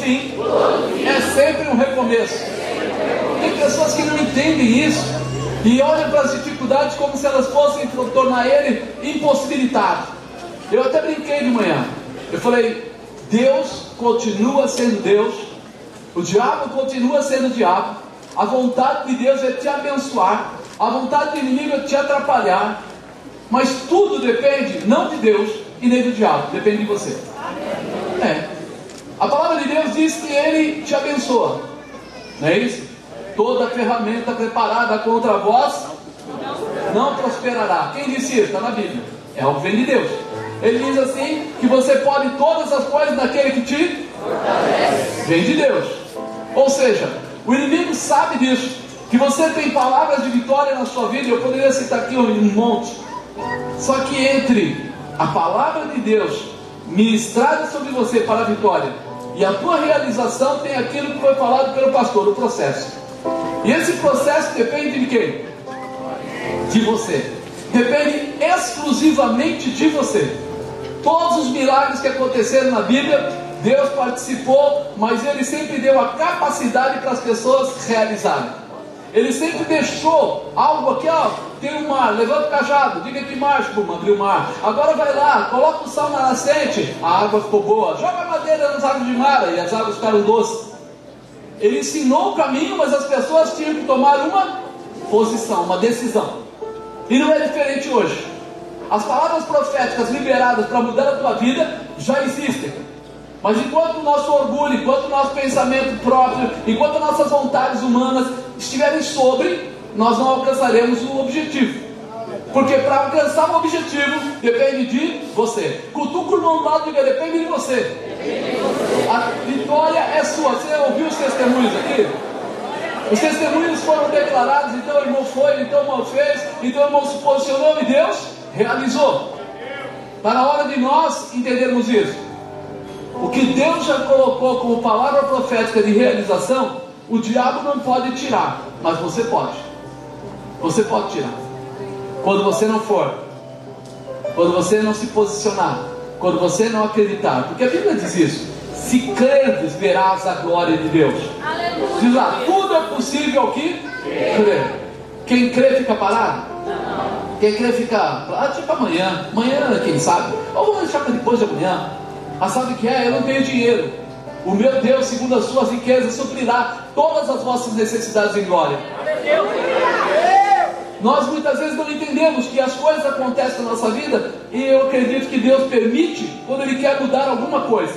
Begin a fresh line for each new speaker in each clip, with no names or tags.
fim é sempre um recomeço. Tem pessoas que não entendem isso e olham para as dificuldades como se elas fossem tornar ele impossibilitado. Eu até brinquei de manhã. Eu falei: Deus continua sendo Deus, o diabo continua sendo diabo. A vontade de Deus é te abençoar, a vontade do inimigo é te atrapalhar. Mas tudo depende não de Deus e nem do diabo, depende de você. É. A palavra de Deus diz que ele te abençoa. Não é isso? Toda ferramenta preparada contra vós não prosperará. Quem disse isso? Está na Bíblia. É algo que vem de Deus. Ele diz assim: que você pode todas as coisas naquele que te vem de Deus. Ou seja, o inimigo sabe disso. Que você tem palavras de vitória na sua vida. Eu poderia citar aqui um monte. Só que entre a palavra de Deus ministrada sobre você para a vitória e a tua realização tem aquilo que foi falado pelo pastor, o processo. E esse processo depende de quem? De você. Depende exclusivamente de você. Todos os milagres que aconteceram na Bíblia, Deus participou, mas Ele sempre deu a capacidade para as pessoas realizarem. Ele sempre deixou algo aqui, ó. Tem um mar, levanta o cajado, diga que mar, bum, abriu o mar. Agora vai lá, coloca o sal na nascente, a água ficou boa. Joga madeira nas águas de mar e as águas ficaram doces. Ele ensinou o caminho, mas as pessoas tinham que tomar uma posição, uma decisão. E não é diferente hoje. As palavras proféticas liberadas para mudar a tua vida já existem. Mas enquanto o nosso orgulho, enquanto o nosso pensamento próprio, enquanto nossas vontades humanas estiverem sobre, nós não alcançaremos o objetivo. Porque para alcançar o objetivo depende de você. Cutuca o irmão do lado e diga, depende de você. A vitória é sua. Você ouviu os testemunhos aqui? Os testemunhos foram declarados, então o irmão foi, então o irmão fez, então o irmão se posicionou e Deus realizou. Está na hora de nós entendermos isso. O que Deus já colocou como palavra profética de realização, o diabo não pode tirar, mas você pode. Você pode tirar. Quando você não for, quando você não se posicionar, quando você não acreditar, porque a Bíblia diz isso: se creres, verás a glória de Deus. Aleluia. Diz lá: tudo é possível que crer. Quem crê fica parado? Não. Quem crê fica, ah, tipo amanhã, amanhã, quem sabe? Ou vamos deixar para depois de amanhã. Ah, sabe o que é? Eu não tenho dinheiro. O meu Deus, segundo as suas riquezas, suprirá todas as vossas necessidades em glória. Nós muitas vezes não entendemos que as coisas acontecem na nossa vida e eu acredito que Deus permite quando Ele quer mudar alguma coisa.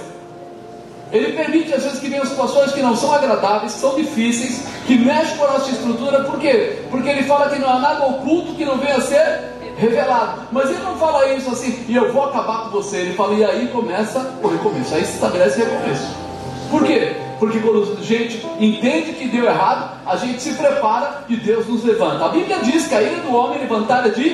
Ele permite às vezes que venham situações que não são agradáveis, que são difíceis, que mexem com a nossa estrutura, por quê? Porque Ele fala que não há nada oculto que não venha a ser revelado. Mas ele não fala isso assim, e eu vou acabar com você. Ele fala, e aí começa o recomeço. Aí se estabelece o recomeço. Por quê? Porque quando a gente entende que deu errado, a gente se prepara e Deus nos levanta. A Bíblia diz que a ira do homem é levantada de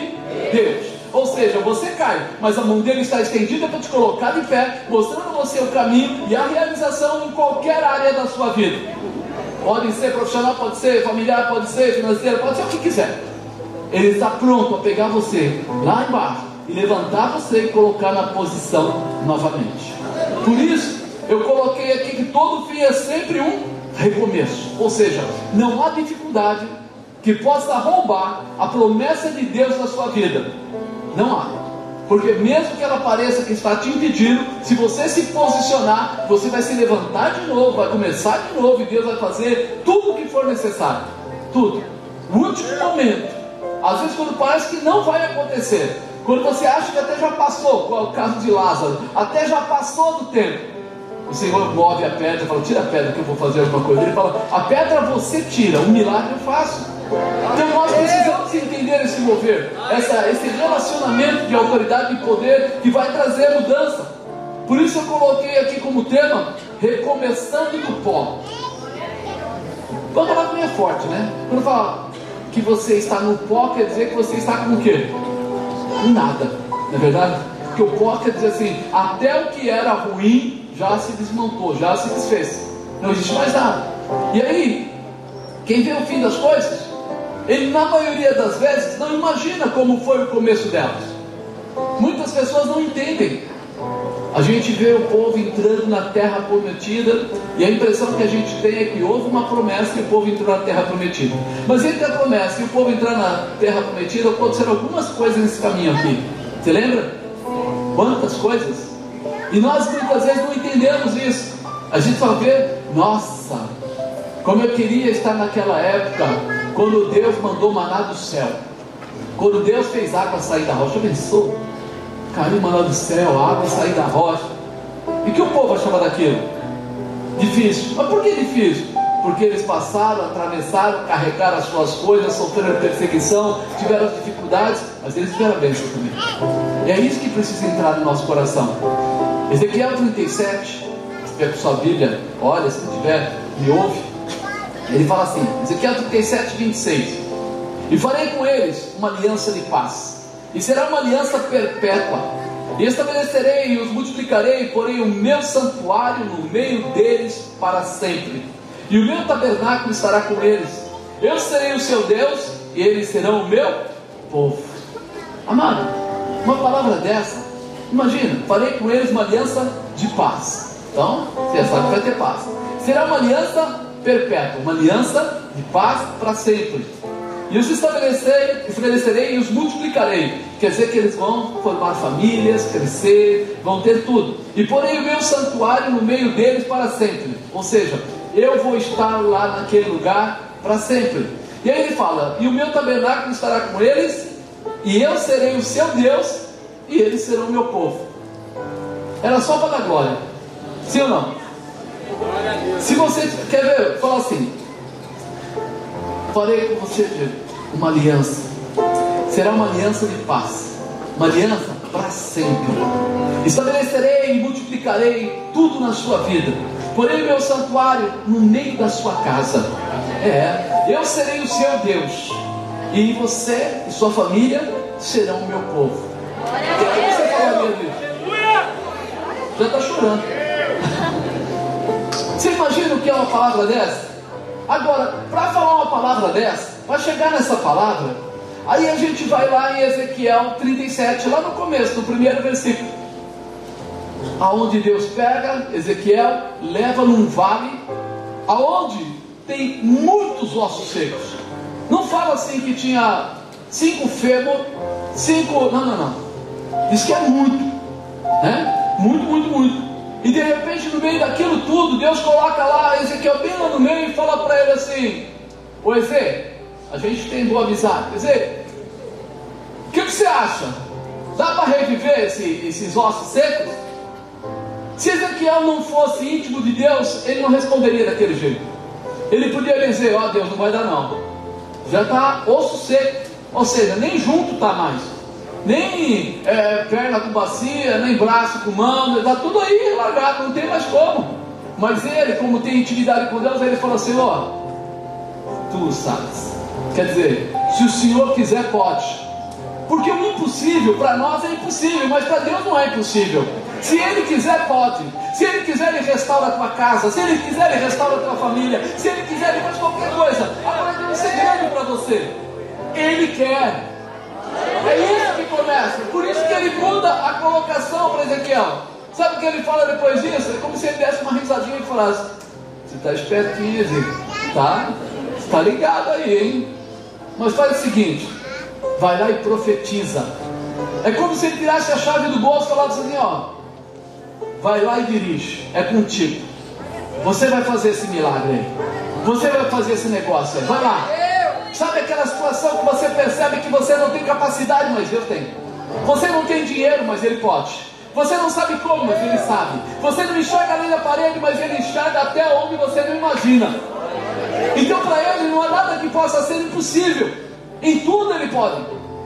Deus. Ou seja, você cai, mas a mão dele está estendida para te colocar de pé, mostrando você o caminho e a realização em qualquer área da sua vida. Pode ser profissional, pode ser familiar, pode ser financeiro, pode ser o que quiser. Ele está pronto a pegar você lá embaixo e levantar você e colocar na posição novamente. Por isso, eu coloquei aqui que todo fim é sempre um recomeço. Ou seja, não há dificuldade que possa roubar a promessa de Deus na sua vida. Não há. Porque mesmo que ela pareça que está te impedindo, se você se posicionar, você vai se levantar de novo, vai começar de novo e Deus vai fazer tudo o que for necessário. Tudo. O último momento às vezes, quando parece que não vai acontecer, quando você acha que até já passou, qual é o caso de Lázaro, até já passou do tempo, o Senhor move a pedra e fala: Tira a pedra que eu vou fazer alguma coisa. Ele fala: A pedra você tira, o milagre eu faço. Então nós precisamos entender esse mover, essa, esse relacionamento de autoridade e poder que vai trazer mudança. Por isso eu coloquei aqui como tema recomeçando do pó. Vamos falar que é forte, né? Quando fala que você está no pó, quer dizer que você está com o quê? Com nada, não é verdade? Porque o pó quer dizer assim, até o que era ruim já se desmontou, já se desfez. Não existe mais nada. E aí, quem vê o fim das coisas, ele na maioria das vezes não imagina como foi o começo delas. Muitas pessoas não entendem a gente vê o povo entrando na terra prometida e a impressão que a gente tem é que houve uma promessa e o povo entrou na terra prometida. Mas entre a promessa e o povo entrar na terra prometida, aconteceram algumas coisas nesse caminho aqui. Você lembra? Quantas coisas? E nós muitas vezes não entendemos isso. A gente só vê, nossa, como eu queria estar naquela época, quando Deus mandou maná do céu. Quando Deus fez água sair da rocha, pensou? caiu maná do céu, água sair da rocha. E que o povo achava daquilo? Difícil. Mas por que difícil? Porque eles passaram, atravessaram, carregaram as suas coisas, sofreram perseguição, tiveram dificuldades, mas eles tiveram bênção também. E é isso que precisa entrar no nosso coração. Ezequiel 37, se tiver sua Bíblia, olha, se tiver, me ouve. Ele fala assim, Ezequiel 37, 26. E farei com eles uma aliança de paz e será uma aliança perpétua. E estabelecerei e os multiplicarei, porém o meu santuário no meio deles para sempre. E o meu tabernáculo estará com eles. Eu serei o seu Deus e eles serão o meu povo. Amado, uma palavra dessa, imagina, farei com eles uma aliança de paz. Então, você sabe que vai ter paz. Será uma aliança perpétua, uma aliança de paz para sempre. E os estabelecerei, estabelecerei e os multiplicarei. Quer dizer que eles vão formar famílias, crescer, vão ter tudo. E porei o meu santuário no meio deles para sempre. Ou seja, eu vou estar lá naquele lugar para sempre. E aí ele fala: E o meu tabernáculo estará com eles, e eu serei o seu Deus, e eles serão meu povo. Era só para dar glória. Sim ou não? Se você quer ver, fala assim: farei com você uma aliança. Será uma aliança de paz, uma aliança para sempre. Estabelecerei e multiplicarei tudo na sua vida. Porém, meu santuário no meio da sua casa. É, eu serei o seu Deus. E você e sua família serão o meu povo. Já está chorando. Você imagina o que é uma palavra dessa? Agora, para falar uma palavra dessa, para chegar nessa palavra, aí a gente vai lá em Ezequiel 37, lá no começo, no primeiro versículo. Aonde Deus pega Ezequiel, leva num vale, aonde tem muitos ossos secos. Não fala assim que tinha cinco fêmur, cinco. Não, não, não. Diz que é muito. Né? Muito, muito, muito. E de repente, no meio daquilo tudo, Deus coloca lá Ezequiel bem lá no meio e fala para ele assim: Ô Eze, a gente tem boa amizade. Eze, o que, que, você acha? Dá para reviver esse, esses ossos secos? Se Ezequiel não fosse íntimo de Deus, ele não responderia daquele jeito. Ele podia dizer: Ó oh, Deus, não vai dar não. Já está osso seco. Ou seja, nem junto está mais nem é, perna com bacia, nem braço com mão, está tudo aí largado, não tem mais como. Mas ele, como tem intimidade com Deus, ele fala assim: ó, tu sabes. Quer dizer, se o Senhor quiser, pode. Porque o impossível para nós é impossível, mas para Deus não é impossível. Se Ele quiser, pode. Se Ele quiser, Ele restaura a tua casa. Se Ele quiser, Ele restaura a tua família. Se Ele quiser, Ele faz qualquer coisa. Agora tem um segredo para você. Ele quer. É isso que começa. Por isso que ele muda a colocação para Ezequiel. Sabe o que ele fala depois disso? É como se ele desse uma risadinha e falasse: Você está espertinho. Tá? Você está ligado aí, hein? Mas faz o seguinte: vai lá e profetiza. É como se ele tirasse a chave do bolso e falasse assim: Ó, vai lá e dirige. É contigo. Você vai fazer esse milagre aí. Você vai fazer esse negócio aí. Vai lá. Sabe aquela situação que você percebe que você não tem capacidade, mas Deus tem. Você não tem dinheiro, mas Ele pode. Você não sabe como, mas Ele sabe. Você não enxerga além da parede, mas Ele enxerga até onde você não imagina. Então, para Ele não há nada que possa ser impossível. Em tudo Ele pode.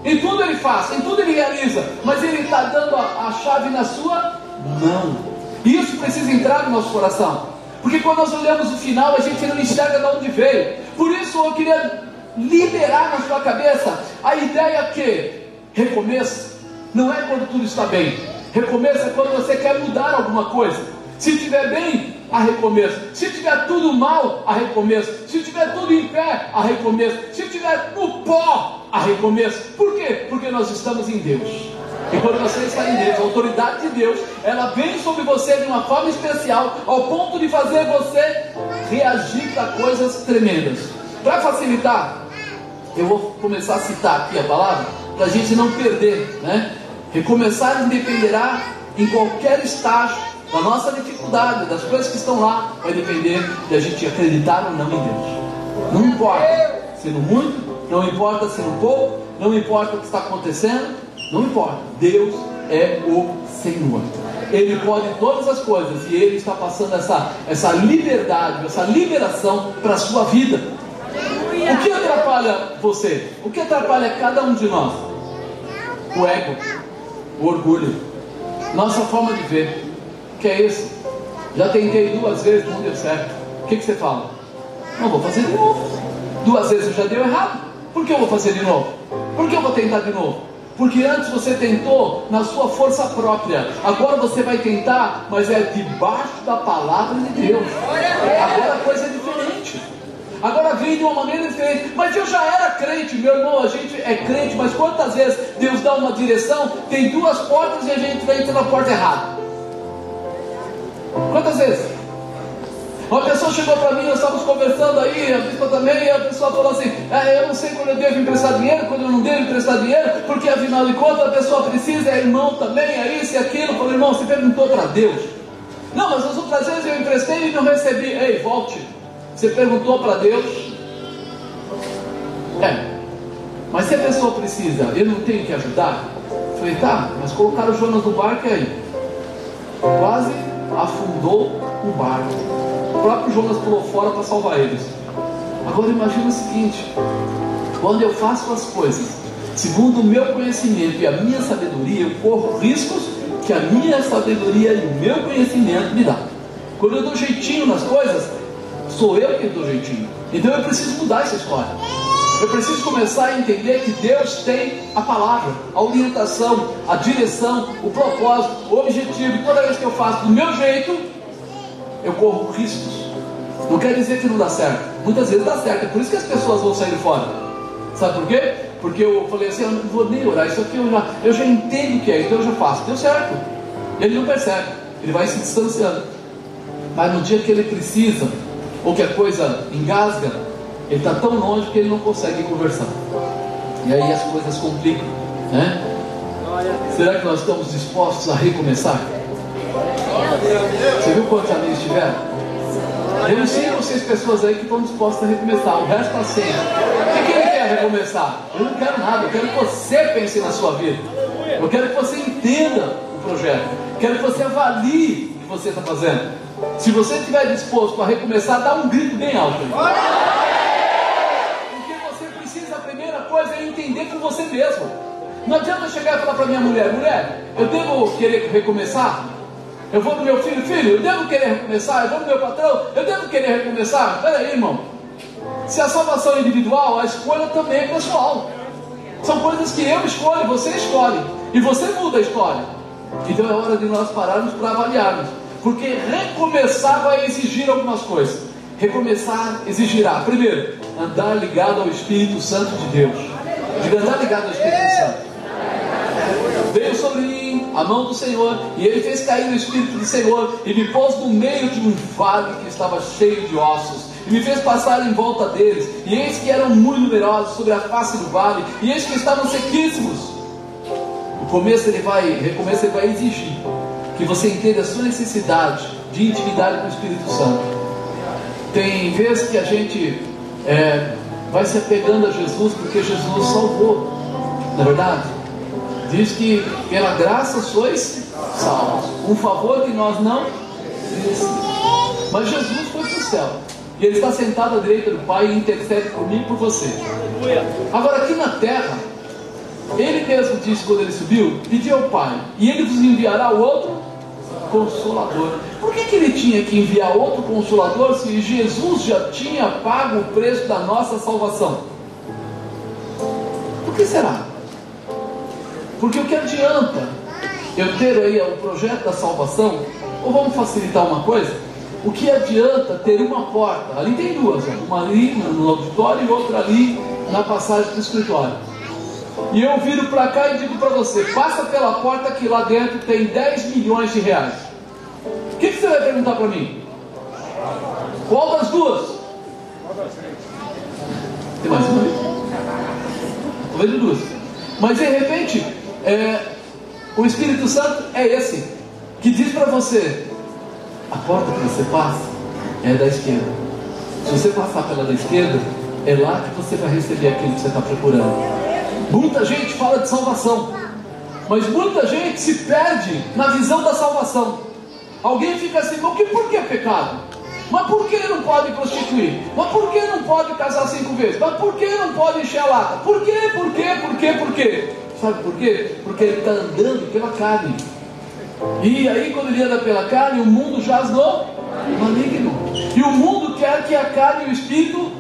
Em tudo Ele faz. Em tudo Ele realiza. Mas Ele está dando a, a chave na sua mão. E isso precisa entrar no nosso coração. Porque quando nós olhamos o final, a gente não enxerga de onde veio. Por isso eu queria liberar na sua cabeça a ideia que recomeço não é quando tudo está bem. Recomeço é quando você quer mudar alguma coisa. Se estiver bem, a recomeço. Se tiver tudo mal, a recomeço. Se tiver tudo em pé, a recomeço. Se tiver no pó, a recomeço. Por quê? Porque nós estamos em Deus. E quando você está em Deus, a autoridade de Deus, ela vem sobre você de uma forma especial, ao ponto de fazer você reagir para coisas tremendas. Para facilitar, eu vou começar a citar aqui a palavra, para a gente não perder, né? Recomeçar dependerá em qualquer estágio da nossa dificuldade, das coisas que estão lá, vai depender de a gente acreditar ou não em Deus. Não importa sendo muito, não importa sendo pouco, não importa o que está acontecendo, não importa. Deus é o Senhor. Ele pode todas as coisas e Ele está passando essa, essa liberdade, essa liberação para a sua vida. O que atrapalha você? O que atrapalha cada um de nós? O ego, o orgulho, nossa forma de ver. Que é isso? Já tentei duas vezes, não deu certo. O que, que você fala? Não vou fazer de novo. Duas vezes já deu errado. Por que eu vou fazer de novo? Por que eu vou tentar de novo? Porque antes você tentou na sua força própria, agora você vai tentar, mas é debaixo da palavra de Deus. Agora a coisa é diferente. Agora vem de uma maneira diferente. Mas eu já era crente, meu irmão. A gente é crente, mas quantas vezes Deus dá uma direção, tem duas portas e a gente entrar na porta errada? Quantas vezes? Uma pessoa chegou para mim, nós estávamos conversando aí, a bispa também, e a pessoa falou assim: é, Eu não sei quando eu devo emprestar dinheiro, quando eu não devo emprestar dinheiro, porque afinal de contas a pessoa precisa, é irmão também, é isso e aquilo. Eu falei: Irmão, você perguntou para Deus. Não, mas as outras vezes eu emprestei e não recebi. Ei, volte. Você perguntou para Deus. É. Mas se a pessoa precisa, eu não tenho que ajudar? Falei: Tá, mas colocaram Jonas no barco aí? Quase afundou o barco. O próprio Jonas pulou fora para salvar eles. Agora imagine o seguinte: quando eu faço as coisas segundo o meu conhecimento e a minha sabedoria, eu corro riscos que a minha sabedoria e o meu conhecimento me dá. Quando eu dou jeitinho nas coisas, sou eu que dou jeitinho. Então eu preciso mudar essa história. Eu preciso começar a entender que Deus tem a palavra, a orientação, a direção, o propósito, o objetivo. Toda vez que eu faço do meu jeito, eu corro riscos. Não quer dizer que não dá certo. Muitas vezes dá certo. É por isso que as pessoas vão sair fora. Sabe por quê? Porque eu falei assim, eu não vou nem orar. Isso aqui eu já, eu já entendo o que é, então eu já faço. Deu certo. Ele não percebe. Ele vai se distanciando. Mas no dia que ele precisa, ou que a coisa engasga, ele está tão longe que ele não consegue conversar. E aí as coisas complicam. Né? Será que nós estamos dispostos a recomeçar? Você viu quantos amigos tiveram? Eu não sei vocês pessoas aí que estão dispostas a recomeçar. O resto está sem. O que ele quer recomeçar? Eu não quero nada. Eu quero que você pense na sua vida. Eu quero que você entenda o projeto. Eu quero que você avalie o que você está fazendo. Se você estiver disposto a recomeçar, dá um grito bem alto. Porque você precisa, a primeira coisa é entender com você mesmo. Não adianta chegar e falar para minha mulher, mulher, eu devo querer recomeçar? Eu vou no meu filho, filho, eu devo querer recomeçar? Eu vou no meu patrão, eu devo querer recomeçar? Peraí, irmão. Se a salvação é individual, a escolha também é pessoal. São coisas que eu escolho, você escolhe. E você muda a história. Então é hora de nós pararmos para avaliarmos. Porque recomeçar vai exigir algumas coisas. Recomeçar exigirá, primeiro, andar ligado ao Espírito Santo de Deus. De andar ligado ao Espírito Santo. Veio sobre mim a mão do Senhor, e ele fez cair o Espírito do Senhor, e me pôs no meio de um vale que estava cheio de ossos, e me fez passar em volta deles, e eis que eram muito numerosos sobre a face do vale, e eis que estavam sequíssimos. O começo ele vai, recomeço ele vai exigir que você entenda a sua necessidade de intimidade com o Espírito Santo. Tem vezes que a gente é, vai se apegando a Jesus porque Jesus salvou, não é verdade? Diz que pela graça sois salvos, um favor que nós não. Mas Jesus foi para o céu e Ele está sentado à direita do Pai e intercede por mim e por você. Agora aqui na terra, Ele mesmo disse quando Ele subiu: Pedi ao Pai, e Ele vos enviará o outro consolador. Por que, que ele tinha que enviar outro consolador se Jesus já tinha pago o preço da nossa salvação? Por que será? Porque o que adianta eu ter aí o projeto da salvação? Ou vamos facilitar uma coisa? O que adianta ter uma porta? Ali tem duas, uma ali no auditório e outra ali na passagem do escritório. E eu viro para cá e digo para você: passa pela porta que lá dentro tem 10 milhões de reais. O que, que você vai perguntar para mim? Qual das duas? Tem mais uma? Vendo duas. Mas de repente, é, o Espírito Santo é esse que diz para você: a porta que você passa é da esquerda. Se você passar pela da esquerda, é lá que você vai receber aquilo que você está procurando. Muita gente fala de salvação, mas muita gente se perde na visão da salvação. Alguém fica assim, mas por que pecado? Mas por que não pode prostituir? Mas por que não pode casar cinco vezes? Mas por que não pode encher a lata? Por quê? Por quê? Por quê? Por quê? Sabe por quê? Porque ele está andando pela carne. E aí, quando ele anda pela carne, o mundo jaz no maligno. E o mundo quer que a carne e o espírito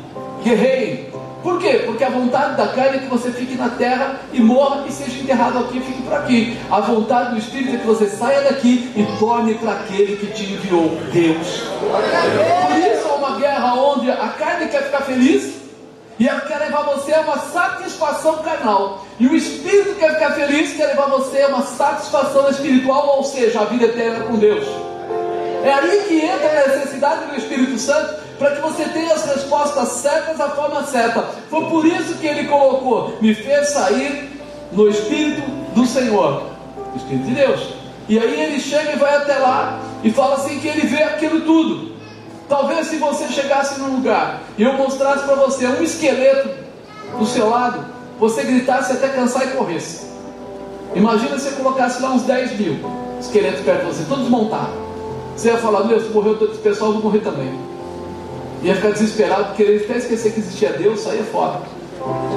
guerreiem. Por quê? Porque a vontade da carne é que você fique na terra e morra e seja enterrado aqui e fique por aqui. A vontade do Espírito é que você saia daqui e torne para aquele que te enviou, Deus. Por isso há uma guerra onde a carne quer ficar feliz e ela quer levar você a uma satisfação carnal. E o Espírito quer ficar feliz, quer levar você a uma satisfação espiritual, ou seja, a vida eterna com Deus. É aí que entra a necessidade do Espírito Santo para que você tenha as respostas certas da forma certa. Foi por isso que ele colocou: me fez sair no Espírito do Senhor, o Espírito de Deus. E aí ele chega e vai até lá e fala assim que ele vê aquilo tudo. Talvez se você chegasse num lugar e eu mostrasse para você um esqueleto do seu lado, você gritasse até cansar e corresse. Imagina se você colocasse lá uns 10 mil esqueletos perto de você, todos montados. Você ia falar, meu, se morreu todo esse pessoal, vou morrer também. Ia ficar desesperado, querer até esquecer que existia Deus, saía fora.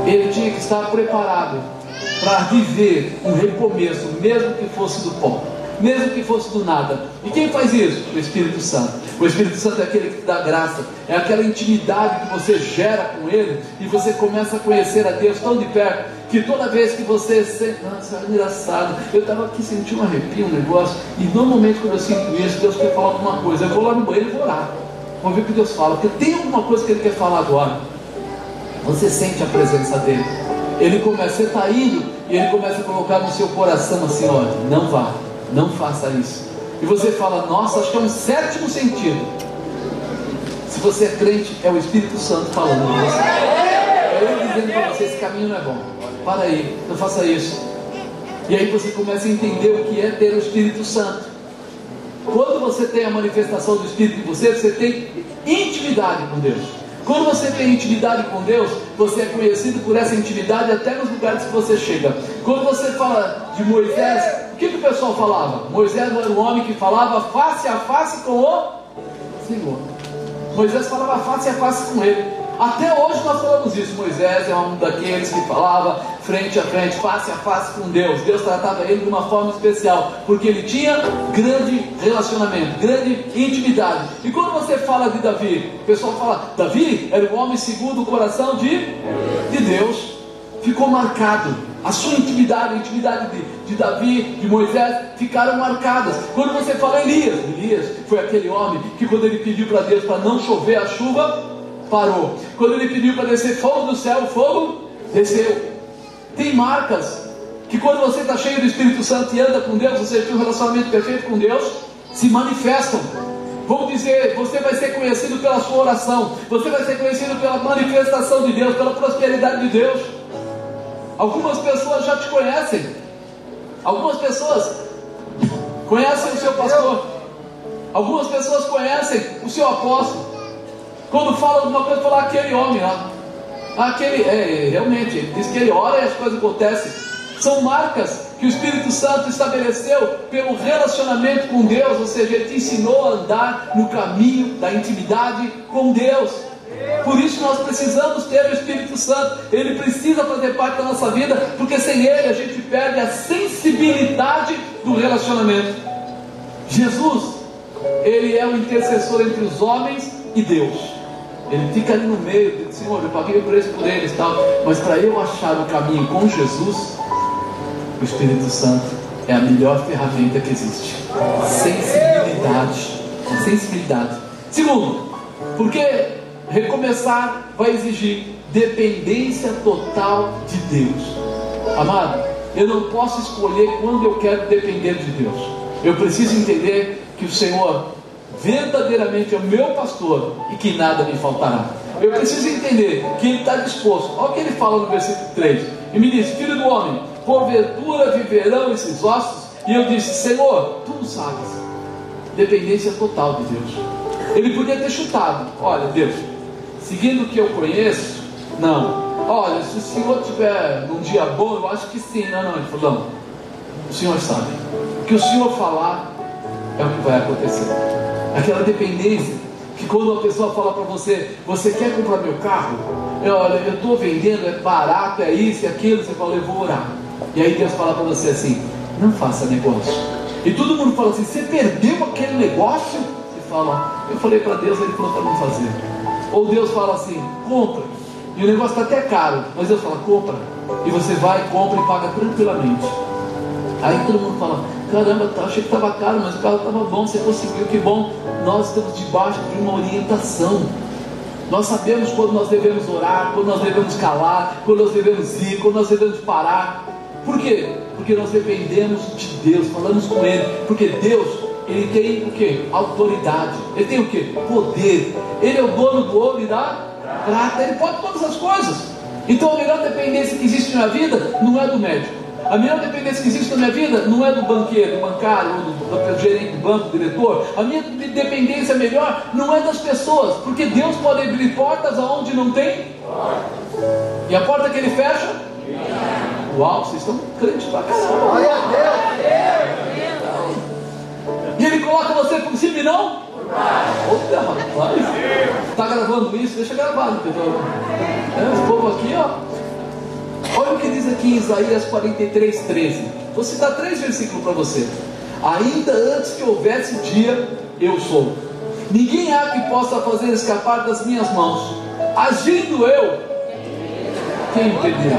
Ele tinha que estar preparado para viver um recomeço, mesmo que fosse do pó, mesmo que fosse do nada. E quem faz isso? O Espírito Santo. O Espírito Santo é aquele que dá graça, é aquela intimidade que você gera com Ele e você começa a conhecer a Deus tão de perto que toda vez que você sente, nossa, é engraçado, eu estava aqui sentindo um arrepio, um negócio, e normalmente quando eu sinto isso, Deus quer falar alguma coisa, eu vou lá no banheiro e vou orar. Vamos ver o que Deus fala, porque tem alguma coisa que Ele quer falar agora. Você sente a presença dele. Ele começa, você está indo e ele começa a colocar no seu coração assim: olha, não vá, não faça isso. E você fala, nossa, acho que é um sétimo sentido. Se você é crente, é o Espírito Santo falando com você. É ele dizendo para você: esse caminho não é bom. Para aí, não faça isso. E aí você começa a entender o que é ter o Espírito Santo. Quando você tem a manifestação do Espírito em você, você tem intimidade com Deus. Quando você tem intimidade com Deus, você é conhecido por essa intimidade até nos lugares que você chega. Quando você fala de Moisés, o que, que o pessoal falava? Moisés era um homem que falava face a face com o Senhor. Moisés falava face a face com ele. Até hoje nós falamos isso. Moisés é um daqueles que falava frente a frente, face a face com Deus. Deus tratava ele de uma forma especial, porque ele tinha grande relacionamento, grande intimidade. E quando você fala de Davi, o pessoal fala: Davi era o homem segundo o coração de, de Deus. Ficou marcado. A sua intimidade, a intimidade de, de Davi, de Moisés, ficaram marcadas. Quando você fala Elias, Elias foi aquele homem que, quando ele pediu para Deus para não chover a chuva, parou. Quando ele pediu para descer fogo do céu, fogo desceu. Tem marcas que quando você está cheio do Espírito Santo e anda com Deus, você tem um relacionamento perfeito com Deus, se manifestam. Vamos dizer, você vai ser conhecido pela sua oração, você vai ser conhecido pela manifestação de Deus, pela prosperidade de Deus. Algumas pessoas já te conhecem, algumas pessoas conhecem o seu pastor, algumas pessoas conhecem o seu apóstolo, quando fala alguma coisa, fala aquele homem lá. Aquele, é, realmente, diz que ele ora e as coisas acontecem. São marcas que o Espírito Santo estabeleceu pelo relacionamento com Deus, ou seja, ele te ensinou a andar no caminho da intimidade com Deus. Por isso nós precisamos ter o Espírito Santo, ele precisa fazer parte da nossa vida, porque sem ele a gente perde a sensibilidade do relacionamento. Jesus, ele é o intercessor entre os homens e Deus. Ele fica ali no meio, diz, Senhor, eu paguei o preço por eles tal. Mas para eu achar o caminho com Jesus, o Espírito Santo é a melhor ferramenta que existe. Sensibilidade. Sensibilidade. Segundo, porque recomeçar vai exigir dependência total de Deus. Amado, eu não posso escolher quando eu quero depender de Deus. Eu preciso entender que o Senhor verdadeiramente é o meu pastor e que nada me faltará. Eu preciso entender que Ele está disposto. Olha o que ele fala no versículo 3. E me diz: Filho do homem, porventura viverão esses ossos? E eu disse: Senhor, tu sabes. Dependência total de Deus. Ele podia ter chutado: Olha, Deus, seguindo o que eu conheço, não. Olha, se o Senhor tiver num dia bom, eu acho que sim. Não, não. Ele falou: Não. O Senhor sabe. O que o Senhor falar é o que vai acontecer. Aquela dependência que quando uma pessoa fala para você, você quer comprar meu carro? Eu, olha, eu estou vendendo, é barato, é isso e aquilo, você fala, eu vou orar. E aí Deus fala para você assim, não faça negócio. E todo mundo fala assim, você perdeu aquele negócio? Você fala, eu falei para Deus, ele falou para não fazer. Ou Deus fala assim, compra. E o negócio está até caro, mas Deus fala, compra. E você vai, compra e paga tranquilamente. Aí todo mundo fala, caramba, tá, achei que estava caro, mas o carro estava bom, você conseguiu, que bom. Nós estamos debaixo de uma orientação. Nós sabemos quando nós devemos orar, quando nós devemos calar, quando nós devemos ir, quando nós devemos parar. Por quê? Porque nós dependemos de Deus, falamos com Ele. Porque Deus, Ele tem o que? Autoridade. Ele tem o que? Poder. Ele é o dono do ouro e da prata. Ele pode todas as coisas. Então a melhor dependência que existe na vida não é do médico. A melhor dependência que existe na minha vida não é do banqueiro, do bancário, do, do, gerente do banco, do diretor. A minha dependência melhor não é das pessoas, porque Deus pode abrir portas aonde não tem. E a porta que ele fecha? Uau, vocês estão crentes pra caramba. Glória a Deus. E ele coloca você por cima e não? Olha, rapaz. Está gravando isso? Deixa gravado, pessoal. É, esse povo aqui, ó. Olha o que diz aqui em Isaías 43, 13. Vou citar três versículos para você. Ainda antes que houvesse dia, eu sou. Ninguém há que possa fazer escapar das minhas mãos. Agindo eu, quem impedirá?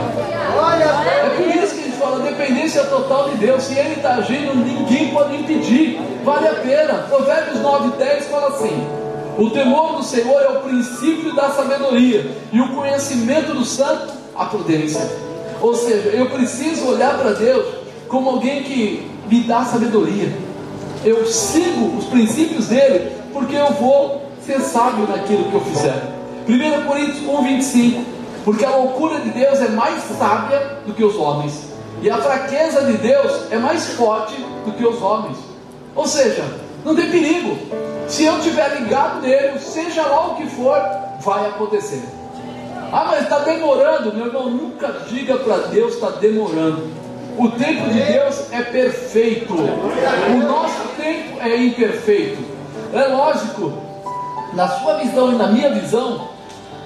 É por isso que a gente fala dependência total de Deus. Se Ele está agindo, ninguém pode impedir. Vale a pena. Provérbios 9, 10 fala assim: O temor do Senhor é o princípio da sabedoria, e o conhecimento do santo, a prudência. Ou seja, eu preciso olhar para Deus como alguém que me dá sabedoria. Eu sigo os princípios dele, porque eu vou ser sábio naquilo que eu fizer. 1 Coríntios 1, 25. Porque a loucura de Deus é mais sábia do que os homens, e a fraqueza de Deus é mais forte do que os homens. Ou seja, não tem perigo. Se eu estiver ligado nele, seja lá o que for, vai acontecer. Ah, mas está demorando, meu irmão. Nunca diga para Deus está demorando. O tempo de Deus é perfeito. O nosso tempo é imperfeito. É lógico. Na sua visão e na minha visão,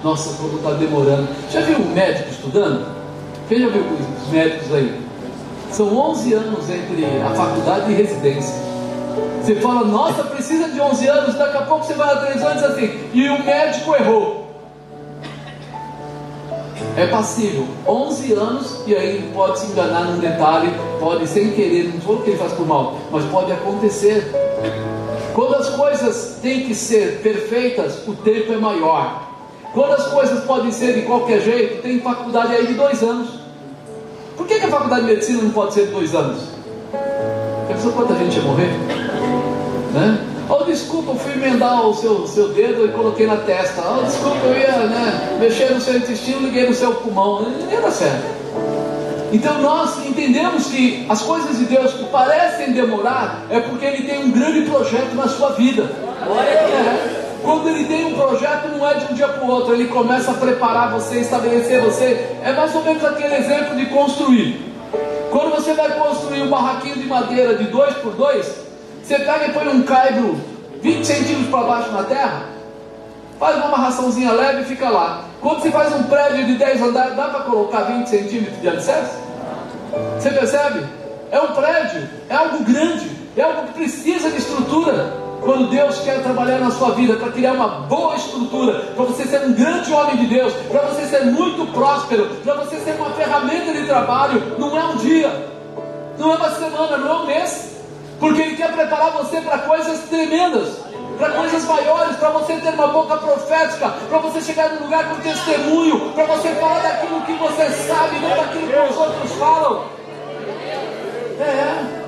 nossa, como está demorando. Já viu um médico estudando? Quem já viu os médicos aí? São 11 anos entre a faculdade e residência. Você fala, nossa, precisa de 11 anos, daqui a pouco você vai a 3 anos assim, e o médico errou é passível 11 anos e aí pode se enganar num detalhe, pode sem querer, não estou que ele faz por mal, mas pode acontecer. Quando as coisas têm que ser perfeitas, o tempo é maior. Quando as coisas podem ser de qualquer jeito, tem faculdade aí de dois anos. Por que, que a faculdade de medicina não pode ser de dois anos? Pensou quanta gente ia morrer? Né? Oh, desculpa, eu fui emendar o seu, seu dedo e coloquei na testa. Oh, desculpa, eu ia né, mexer no seu intestino, liguei no seu pulmão. Não ia dar certo. Então nós entendemos que as coisas de Deus que parecem demorar é porque Ele tem um grande projeto na sua vida. É. Quando Ele tem um projeto, não é de um dia para o outro, Ele começa a preparar você, estabelecer você. É mais ou menos aquele exemplo de construir. Quando você vai construir um barraquinho de madeira de dois por dois, você pega e põe um caibro 20 centímetros para baixo na terra, faz uma amarraçãozinha leve e fica lá. Quando você faz um prédio de 10 andares, dá para colocar 20 centímetros de alicerce? Você percebe? É um prédio, é algo grande. é algo que precisa de estrutura. Quando Deus quer trabalhar na sua vida para criar uma boa estrutura, para você ser um grande homem de Deus, para você ser muito próspero, para você ser uma ferramenta de trabalho, não é um dia, não é uma semana, não é um mês, porque Ele quer preparar você para coisas tremendas, para coisas maiores, para você ter uma boca profética, para você chegar num lugar com testemunho, para você falar daquilo que você sabe, não daquilo que os outros falam. É.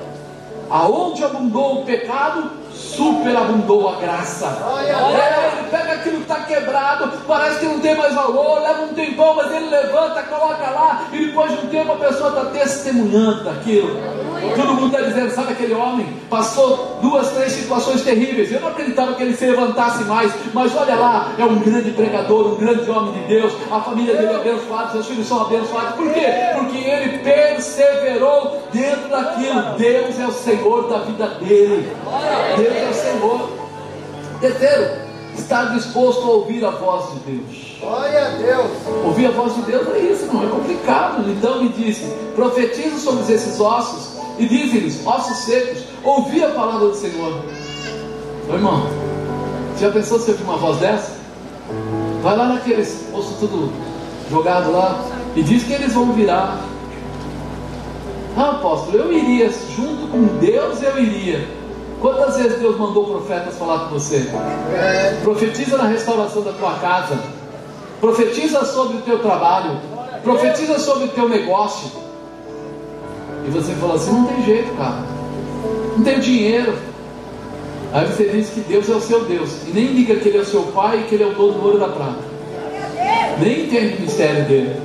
Aonde abundou o pecado, superabundou a graça. É, ele pega aquilo que está quebrado, parece que não tem mais valor, leva um tempão, mas ele levanta, coloca lá, e depois de um tempo a pessoa está testemunhando daquilo. Todo mundo está dizendo, sabe aquele homem? Passou duas, três situações terríveis. Eu não acreditava que ele se levantasse mais, mas olha lá, é um grande pregador, um grande homem de Deus. A família dele é abençoada, seus filhos são abençoados. Por quê? Porque ele perseverou dentro daquilo. Deus é o Senhor da vida dele. Deus é o Senhor. Terceiro, estar disposto a ouvir a voz de Deus.
Glória a Deus.
Ouvir a voz de Deus é isso, não é complicado. Então me disse: profetiza sobre esses ossos e diz-lhes, ossos secos, ouvi a palavra do Senhor. Ô irmão, já pensou se ouvir uma voz dessa? Vai lá naqueles ossos tudo jogado lá e diz que eles vão virar. Ah, apóstolo, eu iria junto com Deus, eu iria. Quantas vezes Deus mandou profetas falar com você? Profetiza na restauração da tua casa. Profetiza sobre o teu trabalho. Profetiza sobre o teu negócio. E você fala assim: não tem jeito, cara. Não tenho dinheiro. Aí você diz que Deus é o seu Deus. E nem liga que Ele é o seu pai e que Ele é o dono do ouro da prata. Nem entende o mistério dele.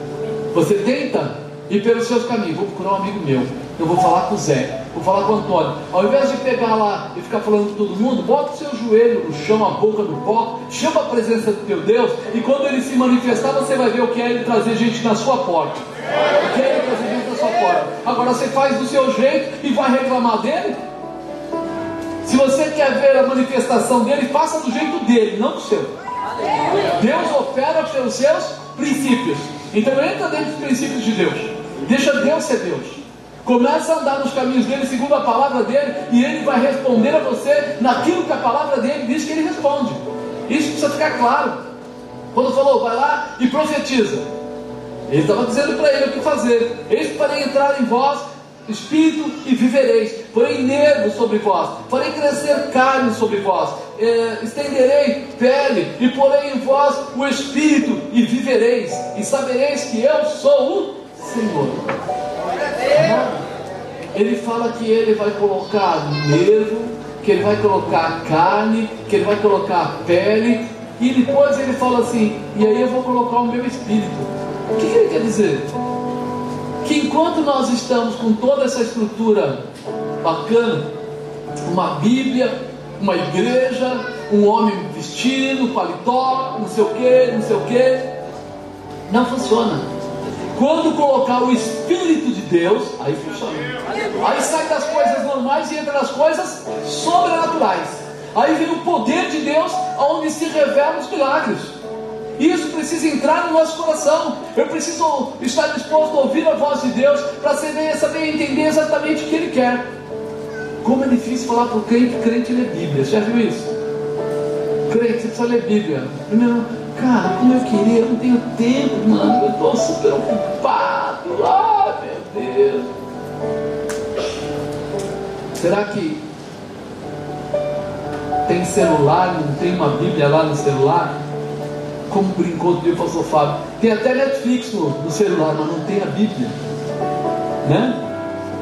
Você tenta ir pelos seus caminhos. Vou procurar um amigo meu. Eu vou falar com o Zé. Vou falar com o Antônio. Ao invés de pegar lá e ficar falando com todo mundo, bota o seu joelho no chão, a boca no pó, chama a presença do teu Deus, e quando ele se manifestar, você vai ver o que é ele trazer gente na sua porta. O que é ele trazer gente na sua porta. Agora você faz do seu jeito e vai reclamar dele? Se você quer ver a manifestação dele, faça do jeito dele, não do seu. Deus opera pelos seus princípios. Então entra dentro dos princípios de Deus. Deixa Deus ser Deus. Começa a andar nos caminhos dele, segundo a palavra dele, e ele vai responder a você naquilo que a palavra dele diz que ele responde. Isso precisa ficar claro. Quando falou, vai lá e profetiza. Ele estava dizendo para ele o que fazer. Eis para entrar em vós espírito e vivereis. Porém nervo sobre vós, farei crescer carne sobre vós, é, estenderei pele, e porei em vós o espírito e vivereis, e sabereis que eu sou o Senhor. Ele fala que ele vai colocar nervo, que ele vai colocar carne, que ele vai colocar pele, e depois ele fala assim: e aí eu vou colocar o meu espírito. O que, que ele quer dizer? Que enquanto nós estamos com toda essa estrutura bacana, uma Bíblia, uma igreja, um homem vestido, paletó, não sei o que, não sei o que, não funciona. Quando colocar o Espírito de Deus, aí funciona. Aí sai das coisas normais e entra nas coisas sobrenaturais. Aí vem o poder de Deus, onde se revelam os milagres. Isso precisa entrar no nosso coração. Eu preciso estar disposto a ouvir a voz de Deus para saber, entender exatamente o que Ele quer. Como é difícil falar para o crente, crente ler Bíblia. Você já viu isso? Crente, você precisa ler Bíblia. Primeiro, cara, como eu queria, eu não tenho tempo, mano. Eu estou super ocupado. Ah, meu Deus. Será que tem celular, não tem uma Bíblia lá no celular? Como brincou do pastor Fábio. Tem até Netflix no, no celular, mas não tem a Bíblia. Né?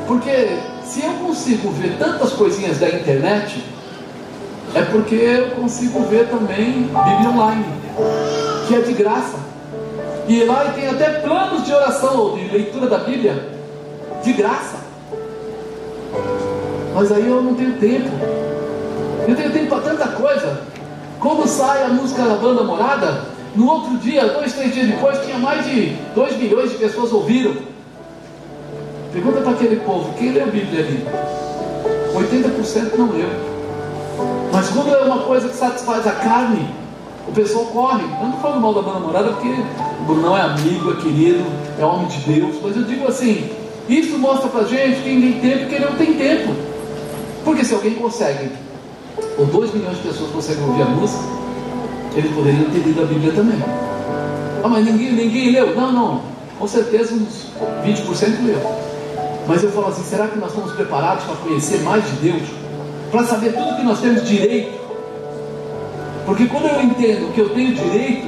Porque se eu consigo ver tantas coisinhas da internet, é porque eu consigo ver também Bíblia online, que é de graça. E lá tem até planos de oração ou de leitura da Bíblia, de graça. Mas aí eu não tenho tempo. Eu tenho tempo para tanta coisa. Quando sai a música da banda morada, no outro dia, dois, três dias depois, tinha mais de 2 milhões de pessoas ouviram. Pergunta para aquele povo, quem lê a Bíblia ali? 80% não leu. Mas quando é uma coisa que satisfaz a carne, o pessoal corre. Eu não falo mal da banda morada porque o Brunão é amigo, é querido, é homem de Deus. Mas eu digo assim, isso mostra pra gente quem tem tempo e quem não tem tempo. Porque se alguém consegue, ou 2 milhões de pessoas conseguem ouvir a música, eles poderiam ter lido a Bíblia também. Ah, mas ninguém, ninguém leu. Não, não. Com certeza uns 20% leu. Mas eu falo assim, será que nós estamos preparados para conhecer mais de Deus? Para saber tudo que nós temos direito? Porque quando eu entendo que eu tenho direito,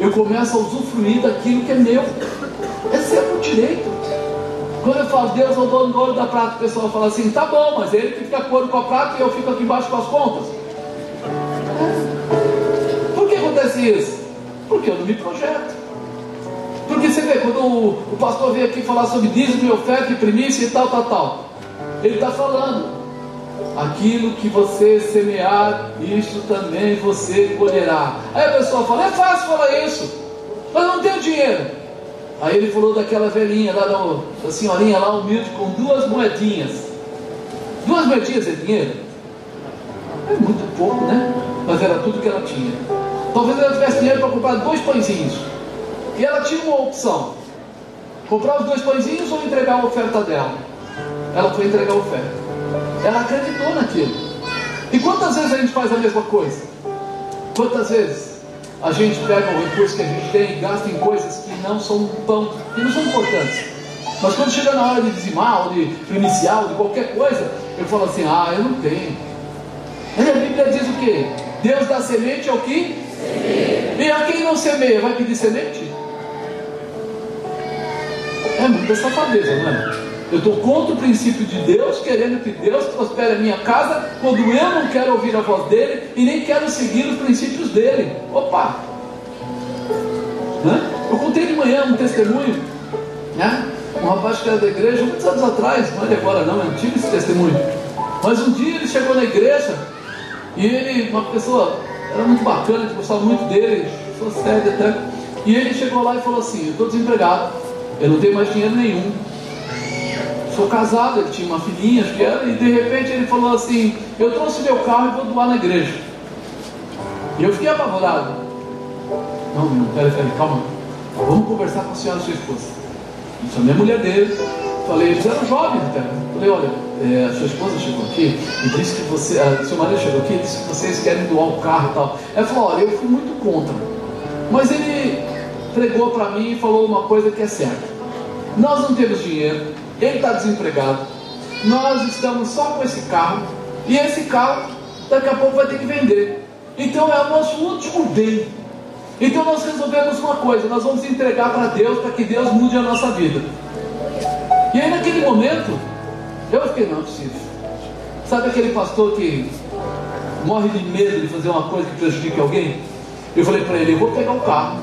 eu começo a usufruir daquilo que é meu. É sempre um direito. Quando eu falo, Deus é o dono do ouro da prata, o pessoal fala assim, tá bom, mas ele que fica com ouro com a prata e eu fico aqui embaixo com as contas. Por que acontece isso? Porque eu não me projeto. Porque você vê, quando o, o pastor veio aqui falar sobre dízimo e oferta e primícia e tal, tal, tal, ele está falando, aquilo que você semear, isso também você colherá. Aí a pessoa fala, é fácil falar isso, mas não tenho dinheiro. Aí ele falou daquela velhinha lá, da, senhorinha lá humilde com duas moedinhas. Duas moedinhas é dinheiro? É muito pouco, né? Mas era tudo que ela tinha. Talvez ela tivesse dinheiro para comprar dois pãezinhos. E ela tinha uma opção: comprar os dois pãezinhos ou entregar a oferta dela. Ela foi entregar a oferta. Ela acreditou naquilo. E quantas vezes a gente faz a mesma coisa? Quantas vezes a gente pega o recurso que a gente tem e gasta em coisas que não são tão, que não são importantes? Mas quando chega na hora de dizimar, ou de primicial, ou de qualquer coisa, eu falo assim: ah, eu não tenho. E a Bíblia diz o quê? Deus dá semente ao que? Semente. E a quem não semeia, vai pedir semente? É muita safadeza, não é? Eu estou contra o princípio de Deus, querendo que Deus prospere a minha casa, quando eu não quero ouvir a voz dele e nem quero seguir os princípios dele. Opa! Né? Eu contei de manhã um testemunho, né? um rapaz que era da igreja, muitos anos atrás, não é de agora não, é antigo esse testemunho. Mas um dia ele chegou na igreja e ele, uma pessoa, era muito bacana, a gente gostava muito dele, pessoa séria até. E ele chegou lá e falou assim: Eu estou desempregado, eu não tenho mais dinheiro nenhum. Sou casado, ele tinha uma filhinha, e de repente ele falou assim: Eu trouxe meu carro e vou doar na igreja. E eu fiquei apavorado. Não, não, peraí, peraí, calma. Vamos conversar com a senhora, sua esposa. Isso é minha mulher dele. Falei, eles eram jovens até. Falei, olha, é, a sua esposa chegou aqui e disse que você, a, seu marido chegou aqui e disse que vocês querem doar o carro e tal. Ela falou, olha, eu fui muito contra. Mas ele pregou para mim e falou uma coisa que é certa. Nós não temos dinheiro, ele está desempregado, nós estamos só com esse carro, e esse carro daqui a pouco vai ter que vender. Então é o nosso último bem. Então nós resolvemos uma coisa, nós vamos entregar para Deus para que Deus mude a nossa vida. E aí naquele momento, eu fiquei, não é possível. Sabe aquele pastor que morre de medo de fazer uma coisa que prejudique alguém? Eu falei para ele, eu vou pegar o carro,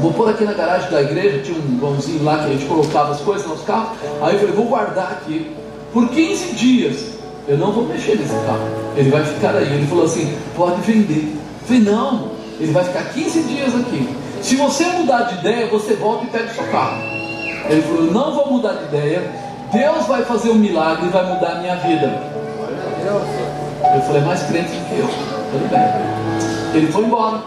Vou pôr aqui na garagem da igreja, tinha um vãozinho lá que a gente colocava as coisas nos carros. Aí eu falei, vou guardar aqui. Por 15 dias, eu não vou mexer nesse carro. Ele vai ficar aí. Ele falou assim, pode vender. Eu falei, não, ele vai ficar 15 dias aqui. Se você mudar de ideia, você volta e pega o seu carro. Ele falou, não vou mudar de ideia. Deus vai fazer um milagre e vai mudar a minha vida. Eu falei, é mais crente do que eu. Tudo bem. Ele foi embora.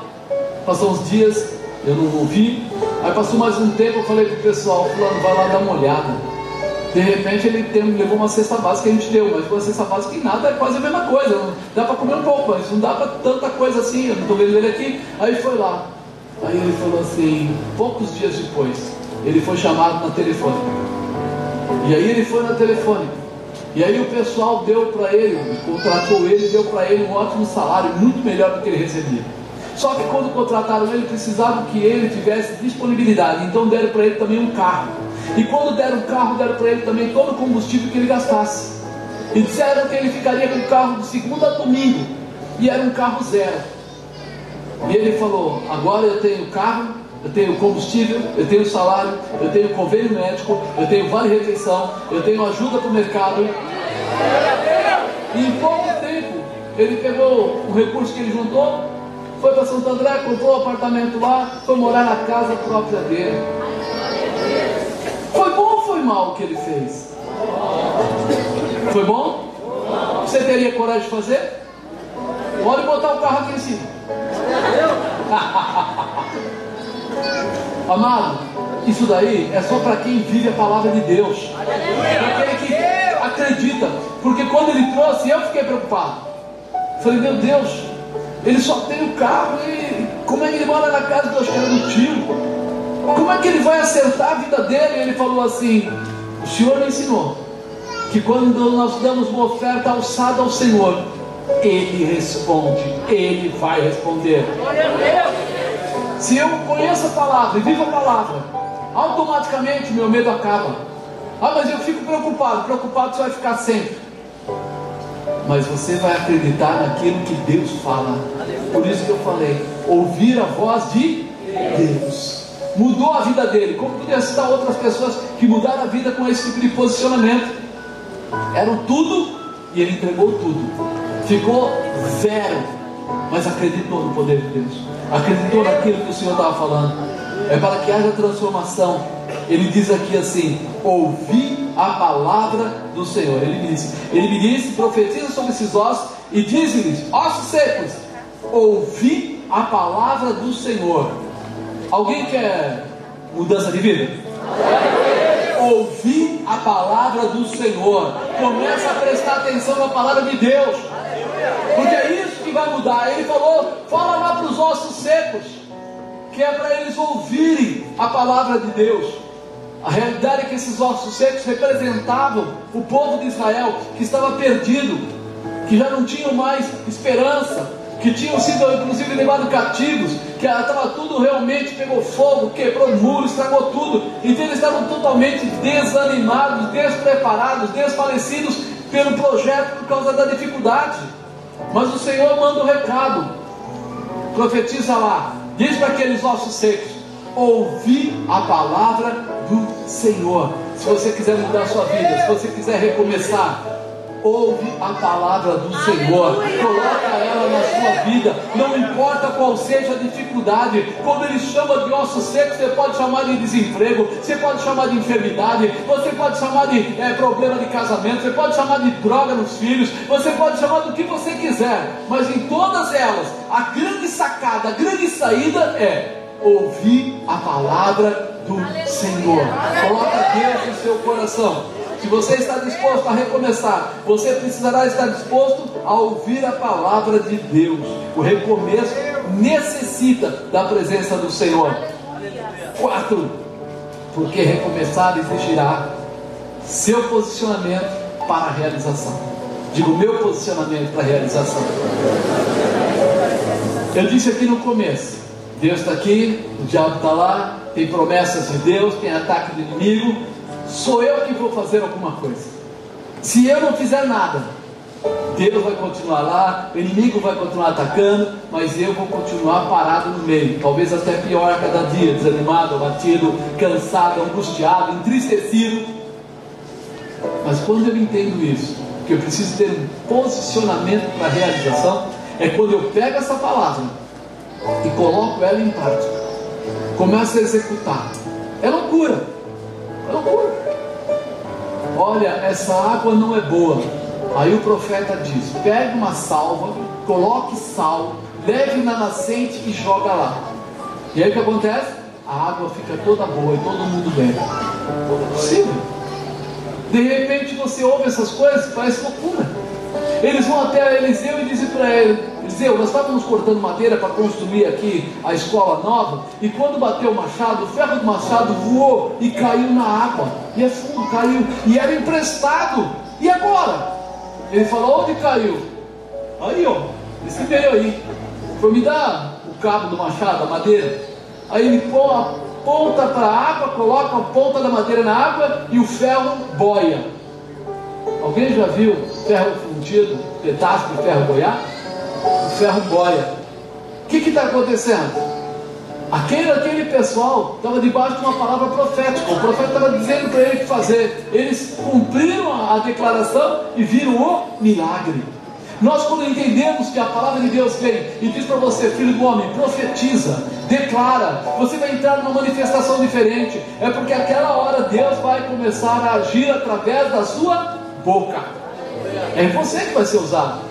Passou uns dias, eu não ouvi. Aí passou mais um tempo, eu falei pro pessoal, fulano, vai lá dar uma olhada. De repente ele tem, levou uma cesta básica que a gente deu, mas uma cesta básica em nada é quase a mesma coisa. Não, dá para comer um pouco, mas não dá para tanta coisa assim. Eu não estou vendo ele aqui. Aí foi lá. Aí ele falou assim, poucos dias depois, ele foi chamado na telefônica. E aí ele foi na telefônica. E aí o pessoal deu para ele, contratou ele, deu para ele um ótimo salário, muito melhor do que ele recebia. Só que quando contrataram ele, precisavam que ele tivesse disponibilidade. Então deram para ele também um carro. E quando deram o carro, deram para ele também todo o combustível que ele gastasse. E disseram que ele ficaria com o carro de segunda a domingo. E era um carro zero. E ele falou: agora eu tenho carro, eu tenho combustível, eu tenho salário, eu tenho convênio médico, eu tenho vale refeição, eu tenho ajuda para o mercado. E em pouco tempo, ele pegou o recurso que ele juntou, foi para Santo André, comprou um apartamento lá, foi morar na casa própria dele. Foi bom ou foi mal o que ele fez? Foi bom? Você teria coragem de fazer? Pode botar o carro aqui em cima. Amado, isso daí é só para quem vive a palavra de Deus. Aquele que acredita, porque quando ele trouxe, eu fiquei preocupado. Falei, meu Deus, ele só tem o carro e como é que ele mora na casa do Oscar do tio? Como é que ele vai acertar a vida dele? Ele falou assim: O Senhor me ensinou que quando nós damos uma oferta alçada ao Senhor, Ele responde, Ele vai responder. Se eu conheço a palavra e vivo a palavra, automaticamente meu medo acaba. Ah, mas eu fico preocupado, preocupado você vai ficar sempre. Mas você vai acreditar naquilo que Deus fala. Por isso que eu falei, ouvir a voz de Deus mudou a vida dele. Como podia citar outras pessoas que mudaram a vida com esse tipo de posicionamento? Eram tudo e ele entregou tudo. Ficou zero, mas acreditou no poder de Deus. Acreditou naquilo que o Senhor estava falando. É para que haja transformação. Ele diz aqui assim: ouvi a palavra do Senhor. Ele me disse, ele me disse, profetiza sobre esses ossos e diz-lhes, ossos secos, ouvi a palavra do Senhor. Alguém quer mudança de vida? Ouvir a palavra do Senhor. Começa a prestar atenção na palavra de Deus. Porque é isso que vai mudar. Ele falou: fala lá para os ossos secos. Que é para eles ouvirem a palavra de Deus. A realidade é que esses ossos secos representavam o povo de Israel que estava perdido, que já não tinham mais esperança, que tinham sido inclusive levados cativos, que estava tudo realmente, pegou fogo, quebrou o muro, estragou tudo. Então eles estavam totalmente desanimados, despreparados, desfalecidos pelo projeto por causa da dificuldade. Mas o Senhor manda o um recado, profetiza lá, diz para aqueles ossos secos: ouvi a palavra do Senhor. Se você quiser mudar a sua vida, se você quiser recomeçar, ouve a palavra do Senhor, coloca ela na sua vida, não importa qual seja a dificuldade, quando Ele chama de ossos secos, você pode chamar de desemprego, você pode chamar de enfermidade, você pode chamar de é, problema de casamento, você pode chamar de droga nos filhos, você pode chamar do que você quiser, mas em todas elas, a grande sacada, a grande saída é ouvir a palavra do Senhor. Coloca Deus no seu coração. Se você está disposto a recomeçar, você precisará estar disposto a ouvir a palavra de Deus. O recomeço necessita da presença do Senhor. Quatro, porque recomeçar exigirá seu posicionamento para a realização. Digo, meu posicionamento para a realização. Eu disse aqui no começo: Deus está aqui, o diabo está lá, tem promessas de Deus, tem ataque do inimigo, sou eu que vou fazer alguma coisa. Se eu não fizer nada, Deus vai continuar lá, o inimigo vai continuar atacando, mas eu vou continuar parado no meio, talvez até pior a cada dia, desanimado, abatido, cansado, angustiado, entristecido. Mas quando eu entendo isso, que eu preciso ter um posicionamento para a realização, é quando eu pego essa palavra e coloco ela em prática, começo a executar. É loucura. É loucura. Olha, essa água não é boa. Aí o profeta diz: pegue uma salva, coloque sal, leve na nascente e joga lá. E aí o que acontece? A água fica toda boa e todo mundo bebe. é possível. De repente você ouve essas coisas, parece loucura. Eles vão até Eliseu e dizem para ele: Eliseu, nós estávamos cortando madeira para construir aqui a escola nova, e quando bateu o machado, o ferro do machado voou e caiu na água, e é fundo, caiu, e era emprestado. E agora? Ele falou: onde caiu? Aí, ó, esse veio aí. Foi me dar o cabo do machado, a madeira. Aí ele põe a ponta para a água, coloca a ponta da madeira na água e o ferro boia. Alguém já viu ferro fundido, pedaço de ferro boiar? O ferro boia. O que está acontecendo? Aquele, aquele pessoal estava debaixo de uma palavra profética. O profeta estava dizendo para ele o que fazer. Eles cumpriram a declaração e viram o milagre. Nós, quando entendemos que a palavra de Deus vem e diz para você, filho do homem, profetiza, declara, você vai entrar numa manifestação diferente. É porque aquela hora Deus vai começar a agir através da sua boca. É você que vai ser usado.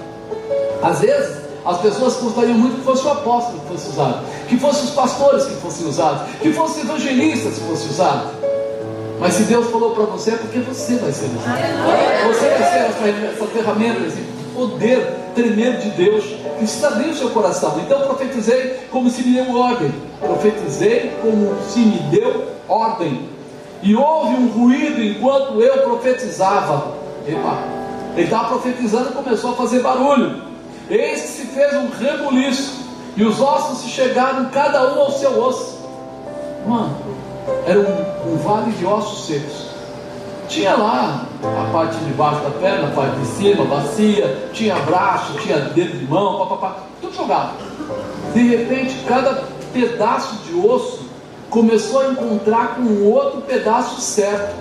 Às vezes, as pessoas gostariam muito que fosse o apóstolo que fosse usado, que fossem os pastores que fossem usados, que fossem evangelistas que fossem usados. Mas se Deus falou para você, é porque você vai ser usado. Você vai ser essa, essa ferramenta, esse poder tremendo de Deus que está dentro do seu coração. Então profetizei como se me deu ordem. Profetizei como se me deu ordem. E houve um ruído enquanto eu profetizava. Epa, ele estava profetizando e começou a fazer barulho. Eis que se fez um rebuliço, e os ossos se chegaram, cada um ao seu osso. Mano, era um, um vale de ossos secos. Tinha lá a parte de baixo da perna, a parte de cima, bacia, tinha braço, tinha dedo de mão, papapá, tudo jogado. De repente, cada pedaço de osso começou a encontrar com um outro pedaço certo.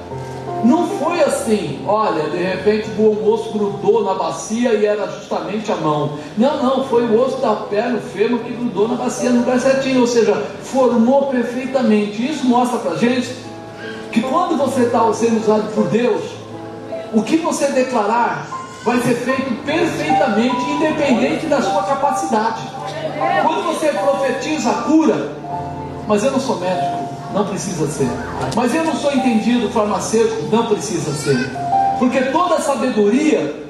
Não foi assim, olha, de repente o osso grudou na bacia e era justamente a mão. Não, não, foi o osso da perna, o fêmur que grudou na bacia no lugar certinho, ou seja, formou perfeitamente. Isso mostra para gente que quando você está sendo usado por Deus, o que você declarar vai ser feito perfeitamente, independente da sua capacidade. Quando você profetiza a cura, mas eu não sou médico, não precisa ser. Mas eu não sou entendido farmacêutico, não precisa ser. Porque toda sabedoria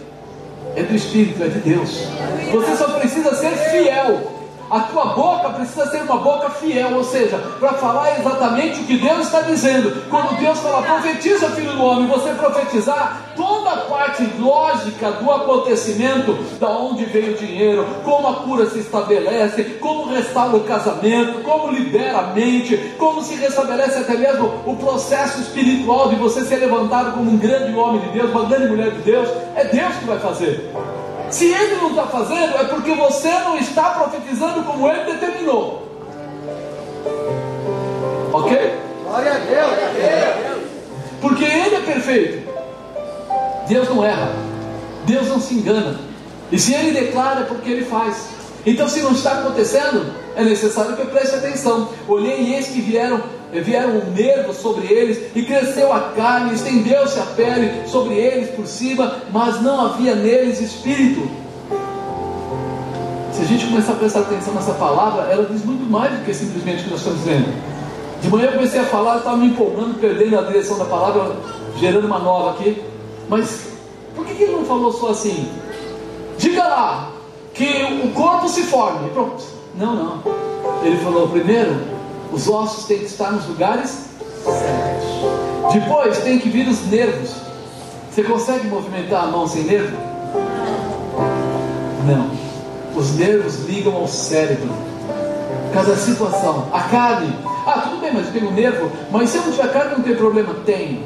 é do Espírito, é de Deus. Você só precisa ser fiel a tua boca precisa ser uma boca fiel, ou seja, para falar exatamente o que Deus está dizendo. Quando Deus fala, profetiza, filho do homem, você profetizar toda a parte lógica do acontecimento, da onde veio o dinheiro, como a cura se estabelece, como restaura o casamento, como libera a mente, como se restabelece até mesmo o processo espiritual de você ser levantado como um grande homem de Deus, uma grande mulher de Deus, é Deus que vai fazer. Se ele não está fazendo, é porque você não está profetizando como ele determinou. Ok?
Glória a Deus.
Porque ele é perfeito. Deus não erra. Deus não se engana. E se ele declara, é porque ele faz. Então, se não está acontecendo, é necessário que preste atenção. Olhei e eis que vieram vieram um nervo sobre eles, e cresceu a carne, estendeu-se a pele sobre eles por cima, mas não havia neles espírito. Se a gente começar a prestar atenção nessa palavra, ela diz muito mais do que simplesmente o que nós estamos vendo. De manhã eu comecei a falar, estava me empolgando, perdendo a direção da palavra, gerando uma nova aqui. Mas por que ele não falou só assim? Diga lá que o corpo se forme. Pronto. Não, não. Ele falou primeiro os ossos têm que estar nos lugares certos. Depois tem que vir os nervos. Você consegue movimentar a mão sem nervo? Não. Os nervos ligam ao cérebro. Cada situação. A carne. Ah, tudo bem, mas eu tenho nervo. Mas se eu não tiver carne, não tem problema. Tem.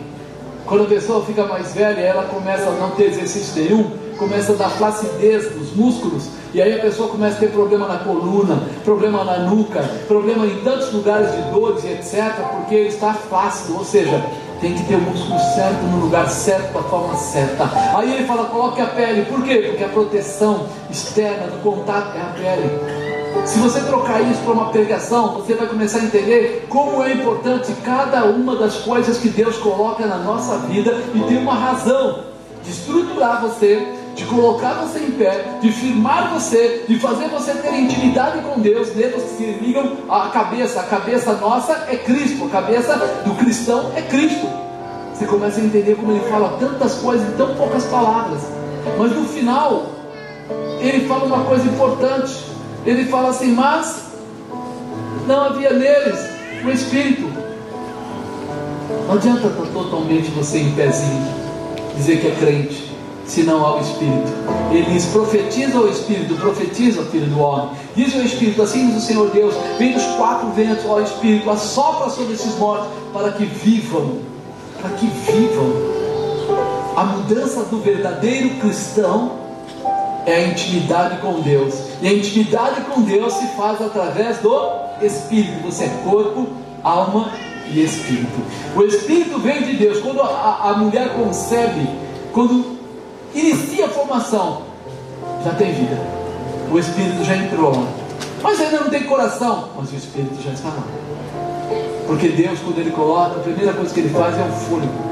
Quando a pessoa fica mais velha, ela começa a não ter exercício nenhum, começa a dar flacidez nos músculos, e aí a pessoa começa a ter problema na coluna, problema na nuca, problema em tantos lugares de dores etc., porque está flácido, ou seja, tem que ter o músculo certo no lugar certo, da forma certa. Aí ele fala: coloque a pele, por quê? Porque a proteção externa do contato é a pele. Se você trocar isso para uma pregação, você vai começar a entender como é importante cada uma das coisas que Deus coloca na nossa vida e tem uma razão de estruturar você, de colocar você em pé, de firmar você, de fazer você ter intimidade com Deus, dedos que se ligam à cabeça. A cabeça nossa é Cristo, a cabeça do cristão é Cristo. Você começa a entender como ele fala tantas coisas em tão poucas palavras. Mas no final, ele fala uma coisa importante. Ele fala assim: Mas não havia neles o Espírito. Não adianta estar totalmente você em pezinho, dizer que é crente, se não há o Espírito. Ele diz: profetiza o Espírito, profetiza, filho do homem. Diz o Espírito: assim diz o Senhor Deus: vem dos quatro ventos, ó Espírito, assopra sobre esses mortos, para que vivam, para que vivam. A mudança do verdadeiro cristão é a intimidade com Deus. E a intimidade com Deus se faz através do Espírito. Você é corpo, alma e Espírito. O Espírito vem de Deus. Quando a, a mulher concebe, quando inicia a formação, já tem vida. O Espírito já entrou lá. Mas ainda não tem coração, mas o Espírito já está lá. Porque Deus, quando Ele coloca, a primeira coisa que Ele faz é o fôlego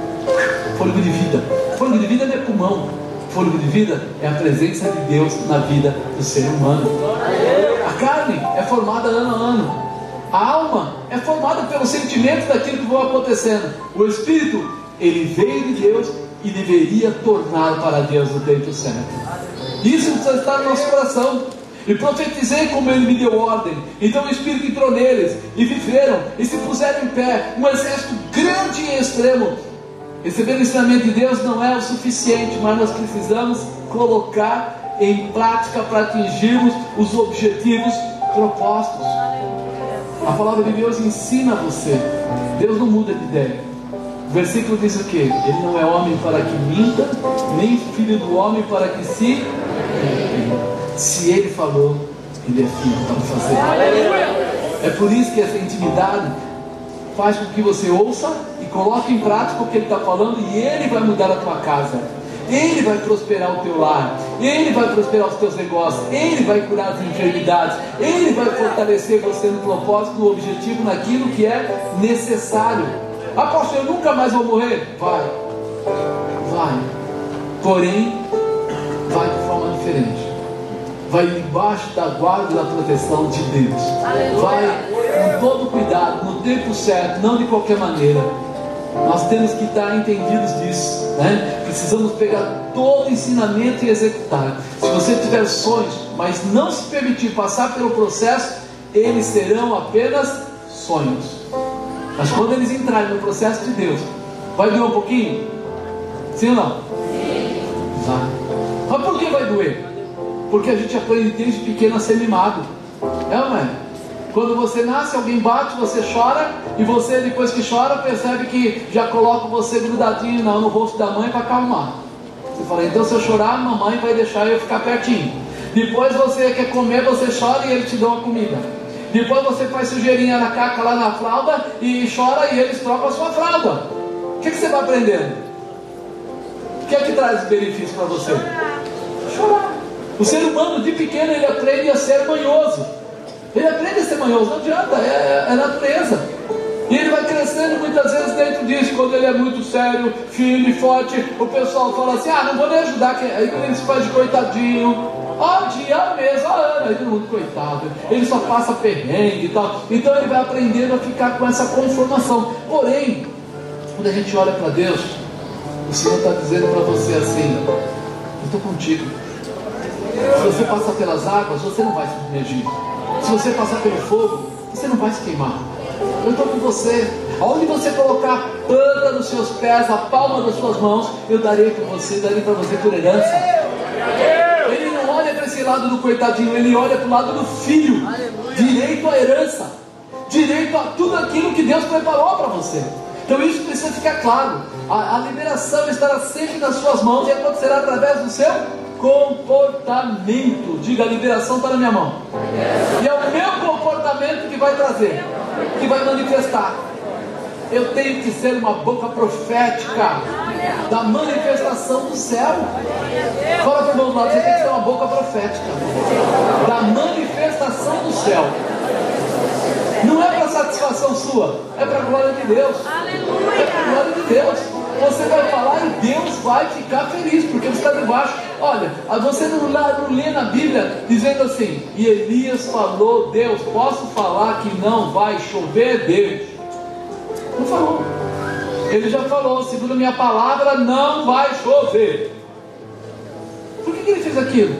fôlego de vida. Fôlego de vida é pulmão fôlego de vida é a presença de Deus na vida do ser humano. A carne é formada ano a ano. A alma é formada pelos sentimentos daquilo que vão acontecendo. O Espírito, ele veio de Deus e deveria tornar para Deus o tempo certo. Isso precisa estar no nosso coração. E profetizei como ele me deu ordem. Então o Espírito entrou neles e viveram e se puseram em pé. Um exército grande e extremo. Receber o ensinamento de Deus não é o suficiente, mas nós precisamos colocar em prática para atingirmos os objetivos propostos. A palavra de Deus ensina você. Deus não muda de ideia. O versículo diz o que? Ele não é homem para que minta, nem filho do homem para que se. Se ele falou, ele é filho para fazer. É por isso que essa intimidade faz com que você ouça e coloque em prática o que ele está falando e ele vai mudar a tua casa. Ele vai prosperar o teu lar, Ele vai prosperar os teus negócios, Ele vai curar as enfermidades, Ele vai fortalecer você no propósito, no objetivo, naquilo que é necessário. Apóstolo, eu nunca mais vou morrer? Vai, vai. Porém, vai de forma diferente. Vai debaixo da guarda e da proteção de Deus. Vai com todo cuidado, no tempo certo, não de qualquer maneira. Nós temos que estar entendidos disso, né? Precisamos pegar todo o ensinamento e executar. Se você tiver sonhos, mas não se permitir passar pelo processo, eles serão apenas sonhos. Mas quando eles entrarem no processo de Deus, vai doer um pouquinho? Sim ou não? Sim. Vai. Mas por que vai doer? Porque a gente aprende desde pequeno a ser mimado. É é? Quando você nasce, alguém bate, você chora, e você, depois que chora, percebe que já coloca você grudadinho no rosto da mãe para acalmar. Você fala, então se eu chorar, a mamãe vai deixar eu ficar pertinho. Depois você quer comer, você chora e ele te dá uma comida. Depois você faz sujeirinha na caca lá na fralda e chora e eles trocam a sua fralda. O que, que você vai aprendendo? O que é que traz benefício para você? Chorar. O ser humano de pequeno ele aprende a ser manhoso. Ele aprende a ser manhoso, não adianta, é, é natureza. E ele vai crescendo muitas vezes dentro disso. Quando ele é muito sério, firme, forte, o pessoal fala assim: ah, não vou nem ajudar. Aí ele se faz de coitadinho, Há dia, há mês, há ano, aí todo mundo, coitado, ele só passa perrengue e tal. Então ele vai aprendendo a ficar com essa conformação. Porém, quando a gente olha para Deus, o Senhor está dizendo para você assim: Eu estou contigo. Se você passar pelas águas, você não vai se submergir. Se você passar pelo fogo, você não vai se queimar. Eu estou com você. Aonde você colocar a planta dos seus pés, a palma das suas mãos, eu darei para você, darei para você por herança lado do coitadinho, ele olha para o lado do filho, Aleluia. direito à herança, direito a tudo aquilo que Deus preparou para você. Então isso precisa ficar claro. A, a, liberação estará sempre nas suas mãos e acontecerá através do seu comportamento. Diga, a liberação está na minha mão. E é o meu comportamento que vai trazer, que vai manifestar. Eu tenho que ser uma boca profética da manifestação do céu. Fala para o irmão lado, você tem que ser uma boca profética da manifestação do céu. Não é para satisfação sua, é para a glória de Deus. É para a glória de Deus. Você vai falar e Deus vai ficar feliz, porque você está debaixo. Olha, você não, não lê na Bíblia dizendo assim, e Elias falou, Deus, posso falar que não vai chover, Deus. Não falou. Ele já falou, segundo a minha palavra, não vai chover. Por que, que ele fez aquilo?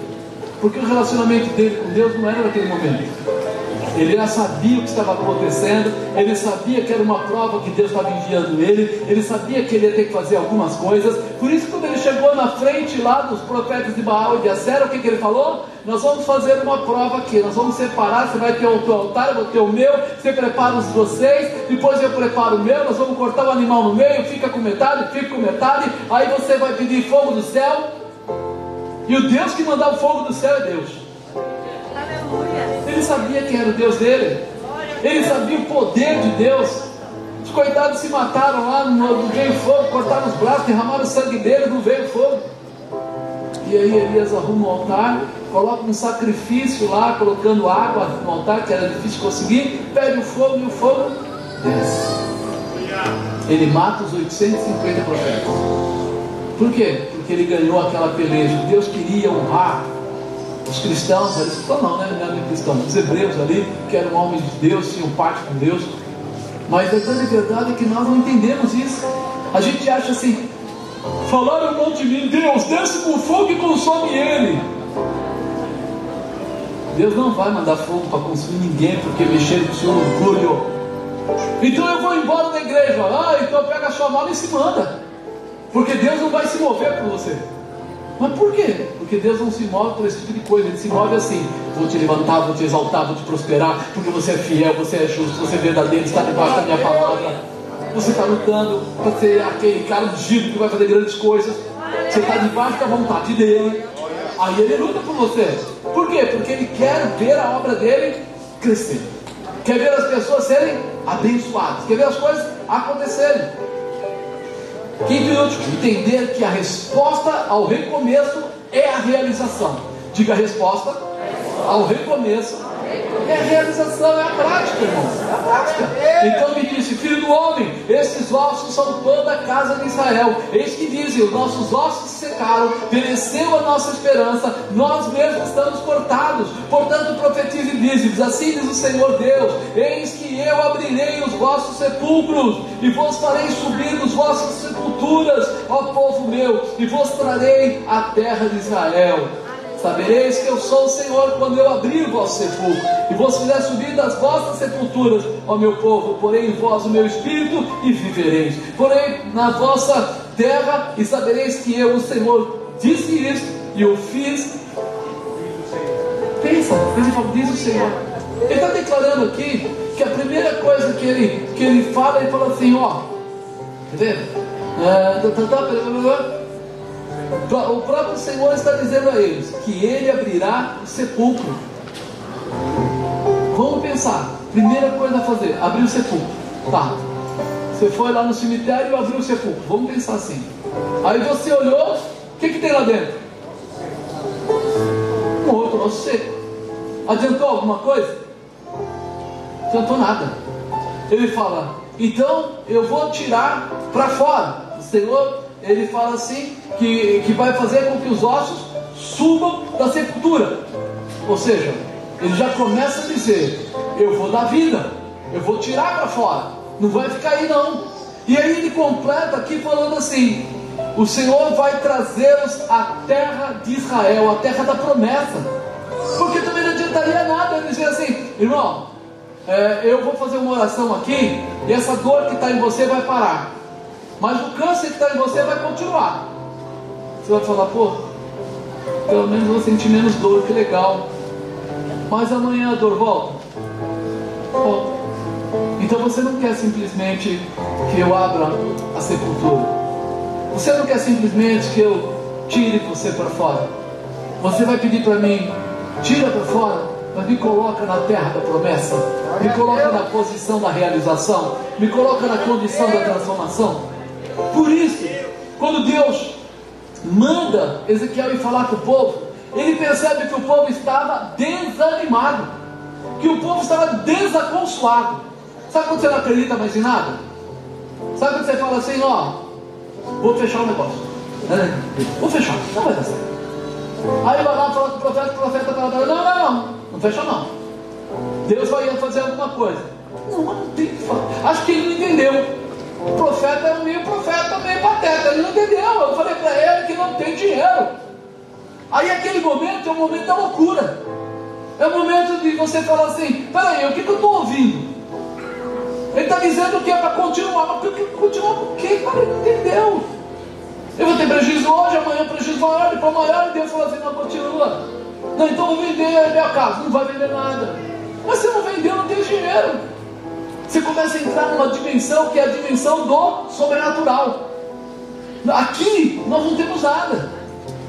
Porque o relacionamento dele com Deus não era naquele momento. Ele já sabia o que estava acontecendo, ele sabia que era uma prova que Deus estava enviando ele, ele sabia que ele ia ter que fazer algumas coisas. Por isso, quando ele chegou na frente lá dos profetas de Baal e de Acera, o que, que ele falou? Nós vamos fazer uma prova aqui, nós vamos separar. Você vai ter o teu altar, eu vou ter o meu, você prepara os de vocês, depois eu preparo o meu. Nós vamos cortar o animal no meio, fica com metade, fica com metade. Aí você vai pedir fogo do céu, e o Deus que mandar o fogo do céu é Deus. Ele sabia quem era o Deus dele. Ele sabia o poder de Deus. Os coitados se mataram lá, não veio fogo, cortaram os braços, derramaram o sangue dele, não veio fogo. E aí Elias arruma um altar, coloca um sacrifício lá, colocando água no altar, que era difícil conseguir, pede o fogo e o fogo desce. Ele mata os 850 profetas. Por quê? Porque ele ganhou aquela peleja. Deus queria honrar os cristãos, cristãos não, né? Não é cristão, os hebreus ali, que eram homens de Deus, tinham parte com Deus, Mas a grande verdade é que nós não entendemos isso. A gente acha assim, falaram de mim, Deus, desce com fogo e consome ele. Deus não vai mandar fogo para consumir ninguém porque mexeram com o seu orgulho. Então eu vou embora da igreja. Ah, então pega a sua mala e se manda. Porque Deus não vai se mover por você. Mas por quê? Porque Deus não se move por esse tipo de coisa. Ele se move assim: vou te levantar, vou te exaltar, vou te prosperar. Porque você é fiel, você é justo, você é verdadeiro, está debaixo da minha palavra. Você está lutando para ser aquele cara ungido que vai fazer grandes coisas. Você está debaixo da vontade dele. Aí ele luta por você. Por quê? Porque ele quer ver a obra dele crescer. Quer ver as pessoas serem abençoadas. Quer ver as coisas acontecerem. E último, entender que a resposta ao recomeço é a realização. Diga a resposta ao recomeço é a realização, é a prática, irmãos. É a prática. Então me disse, filho do homem, esses ossos são toda a casa de Israel. Eis que dizem, os nossos ossos se secaram, pereceu a nossa esperança, nós mesmos estamos cortados. Portanto, profetize e diz assim diz o Senhor Deus: Eis que eu abrirei os vossos sepulcros, e vos farei subir dos vossos sepulturas, ó povo meu, e vos trarei a terra de Israel. Sabereis que eu sou o Senhor quando eu abrir o vosso sepulcro e vos fizer subir das vossas sepulturas, ó meu povo, porém em vós o meu espírito e vivereis. Porém na vossa terra e sabereis que eu, o Senhor, disse isso e o fiz. Pensa, pensa diz o Senhor. Ele está declarando aqui que a primeira coisa que ele, que ele fala, ele fala assim, ó? É, tá, tá, tá, o próprio Senhor está dizendo a eles que Ele abrirá o sepulcro. Vamos pensar. Primeira coisa a fazer: abrir o sepulcro. Tá. Você foi lá no cemitério e abriu o sepulcro. Vamos pensar assim. Aí você olhou, o que, que tem lá dentro? Um outro osso seco. Adiantou alguma coisa? Adiantou nada. Ele fala: então eu vou tirar para fora. O Senhor ele fala assim que, que vai fazer com que os ossos subam da sepultura. Ou seja, ele já começa a dizer: Eu vou dar vida, eu vou tirar para fora, não vai ficar aí não. E aí ele completa aqui falando assim: O Senhor vai trazê-los à terra de Israel, a terra da promessa. Porque também não adiantaria nada ele dizer assim, irmão, é, eu vou fazer uma oração aqui, e essa dor que está em você vai parar. Mas o câncer que está em você vai continuar. Você vai falar, pô, pelo menos vou sentir menos dor, que legal. Mas amanhã a dor volta. Então você não quer simplesmente que eu abra a sepultura. Você não quer simplesmente que eu tire você para fora. Você vai pedir para mim, tira para fora, mas me coloca na terra da promessa, me coloca na posição da realização, me coloca na condição da transformação. Por isso, quando Deus manda Ezequiel ir falar com o povo, ele percebe que o povo estava desanimado, que o povo estava desaconsolado. Sabe quando você não acredita mais em nada? Sabe quando você fala assim, ó, vou fechar o negócio. É, vou fechar, não vai dar certo. Aí vai lá falar com o profeta, o profeta fala, não, não, não, não fecha não. Deus vai fazer alguma coisa. Não, mas não tem que falar. Acho que ele não entendeu. O profeta é meio profeta, meio pateta. Ele não entendeu. Eu falei para ele que não tem dinheiro. Aí aquele momento é o momento da loucura. É o momento de você falar assim: peraí, o que, que eu estou ouvindo? Ele está dizendo que é para continuar, mas continuar por quê? Cara, ele não entendeu. Eu vou ter prejuízo hoje, amanhã prejuízo maior, depois maior, e Deus falou assim: não, continua. Não, então vou vender a minha casa. Não vai vender nada. Mas se não vendeu, não tem dinheiro. Você começa a entrar numa dimensão que é a dimensão do sobrenatural. Aqui nós não temos nada,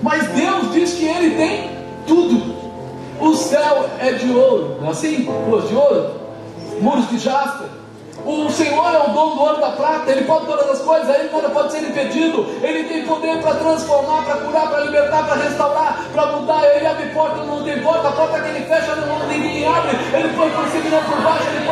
mas Deus diz que Ele tem tudo. O céu é de ouro, não é assim? Ruas de ouro, muros de jaspe. O Senhor é o dono do ouro da prata, Ele pode todas as coisas, Ele nada pode ser impedido. Ele tem poder para transformar, para curar, para libertar, para restaurar, para mudar. Ele abre porta, não tem porta, a porta que Ele fecha, não, ninguém abre. Ele põe por cima não por baixo, Ele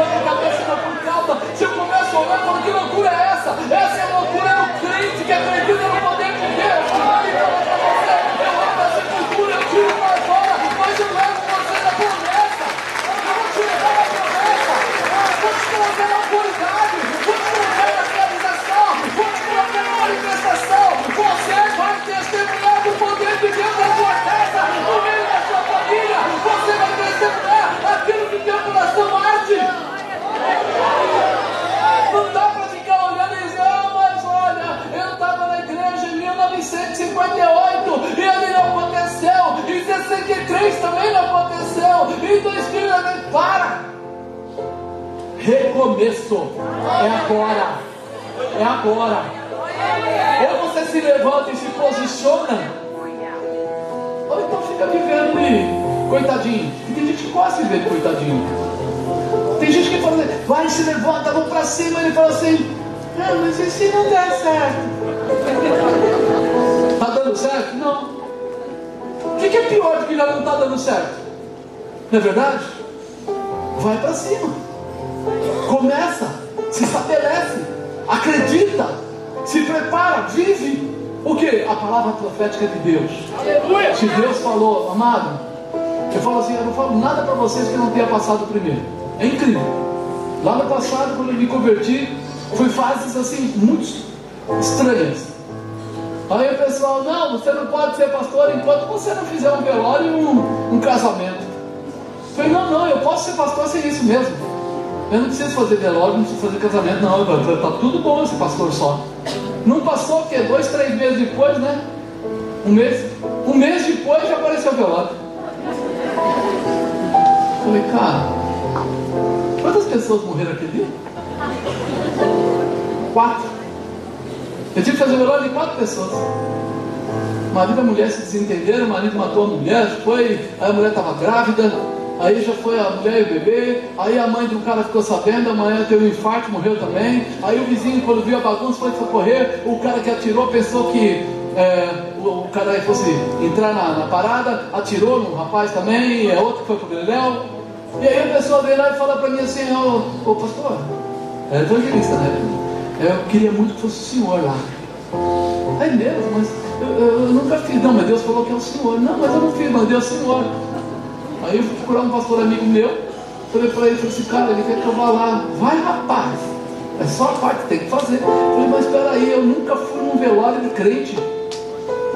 Cristo está para. Recomeço. É agora. É agora. Ou você se levanta e se posiciona. Ou então fica vivendo vendo, coitadinho. Tem gente que gosta de ver coitadinho. Tem gente que fala assim, vai, se levanta, vamos para cima. Ele fala assim, não, mas e se não der certo? Está dando certo? Não. O que, é pior do que já não está dando certo? Não é verdade? Vai para cima. Começa, se estabelece, acredita, se prepara, vive. O que? A palavra profética de Deus. Aleluia. Se Deus falou, amado, eu falo assim, eu não falo nada para vocês que não tenha passado primeiro. É incrível. Lá no passado, quando eu me converti, foi fases assim muito estranhas. Aí o pessoal, não, você não pode ser pastor enquanto você não fizer um velório e um, um casamento. Falei, não, não, eu posso ser pastor sem isso mesmo. Eu não preciso fazer velório, não preciso fazer casamento, não. Está tudo bom esse pastor só. Não passou o quê? Dois, três meses depois, né? Um mês? Um mês depois já apareceu o velório. Eu falei, cara, quantas pessoas morreram aquele dia? Quatro. Eu tive que fazer velório de quatro pessoas. O marido e a mulher se desentenderam, o marido matou a mulher, foi, a mulher estava grávida, aí já foi a mulher e o bebê, aí a mãe do cara ficou sabendo, a mãe teve um infarto, morreu também, aí o vizinho quando viu a bagunça foi socorrer, o cara que atirou pensou que é, o, o, cara fosse entrar na, na, parada, atirou no rapaz também, é outro que foi pro Galiléu, e aí a pessoa veio lá e fala para mim assim, ô, ô pastor, é evangelista, né? Eu queria muito que fosse o senhor lá. É mesmo, mas eu, eu, eu, nunca fiz. Não, mas Deus falou que é o senhor. Não, mas eu não fiz, mas Deus é o senhor. Aí eu fui procurar um pastor amigo meu. Falei para ele, falei assim, cara, ele quer que eu vá lá. Vai, rapaz. É só a parte que tem que fazer. Falei, mas espera aí, eu nunca fui num velório de crente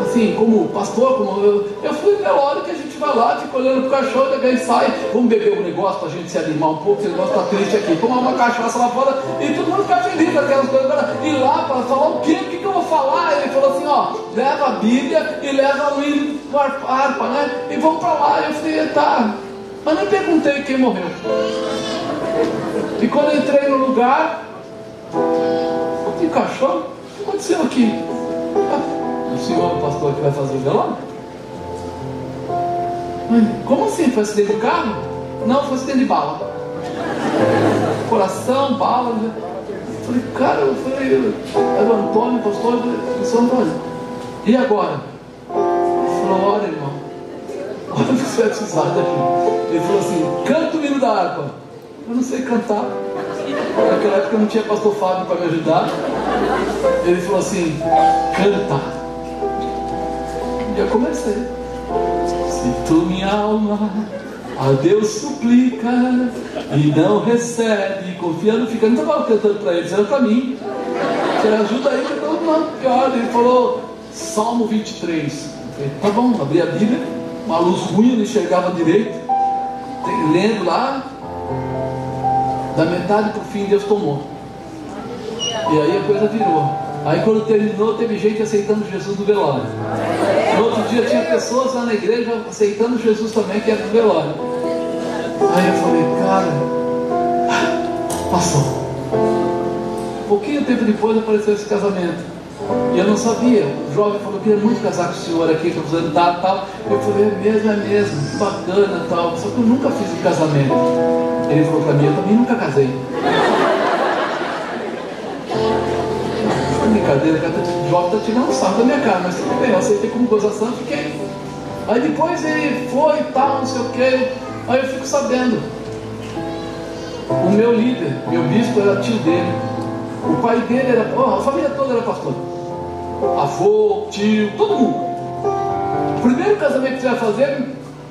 assim, como pastor, como eu, eu fui velório que a gente vai lá, fica olhando pro cachorro, daqui sai, vamos beber um negócio pra gente se animar um pouco, esse negócio tá triste aqui, tomar uma cachaça lá fora e todo mundo fica feliz com aquelas coisas. Agora, ir lá para falar o quê? O que, que eu vou falar? Ele falou assim, ó, leva a Bíblia e leva o hino harpa, né? E vamos para lá. Eu falei, tá. Mas nem perguntei quem morreu. E quando entrei no lugar, tem cachorro? O que aconteceu aqui? O senhor o pastor que vai fazer o velório? Como assim? Foi acidente de carro? Não, foi acidente de bala. Coração, bala. Né? Eu falei, cara, eu falei, era o Antônio, pastor, eu sou Antônio. E agora? Ele falou, olha irmão, olha o profetizado aqui. Ele falou assim, canta o hino da harpa. Eu não sei cantar. Naquela época não tinha pastor Fábio para me ajudar. Ele falou assim, canta. Eu comecei. Se tu minha alma a Deus suplica e não recebe, confiando, fica. Não estava cantando para eles, era para mim. Você ajuda aí eu estou pior. Ele falou, Salmo 23. falei, tá bom, abri a Bíblia, uma luz ruim, não enxergava direito. Lendo lá, da metade para o fim, Deus tomou. E aí a coisa virou. Aí quando terminou, teve gente aceitando Jesus no velório. No outro dia tinha pessoas lá na igreja aceitando Jesus também, que era no velório. Aí eu falei, cara, passou. Pouquinho tempo depois apareceu esse casamento. E eu não sabia. O jovem falou que queria muito casar com o senhor aqui, que eu tal, tal. Eu falei, é mesmo, é mesmo, que bacana tal. Só que eu nunca fiz um casamento. Ele falou para mim, eu também nunca casei. brincadeira, que jovem está tirando sarro da minha cara, mas tudo bem, eu aceitei como gozação, fiquei. Aí depois ele foi e tal, não sei o que, aí eu fico sabendo. O meu líder, meu bispo era tio dele. O pai dele era, oh, a família toda era pastor. Avô, tio, todo mundo. O primeiro casamento que você vai fazer,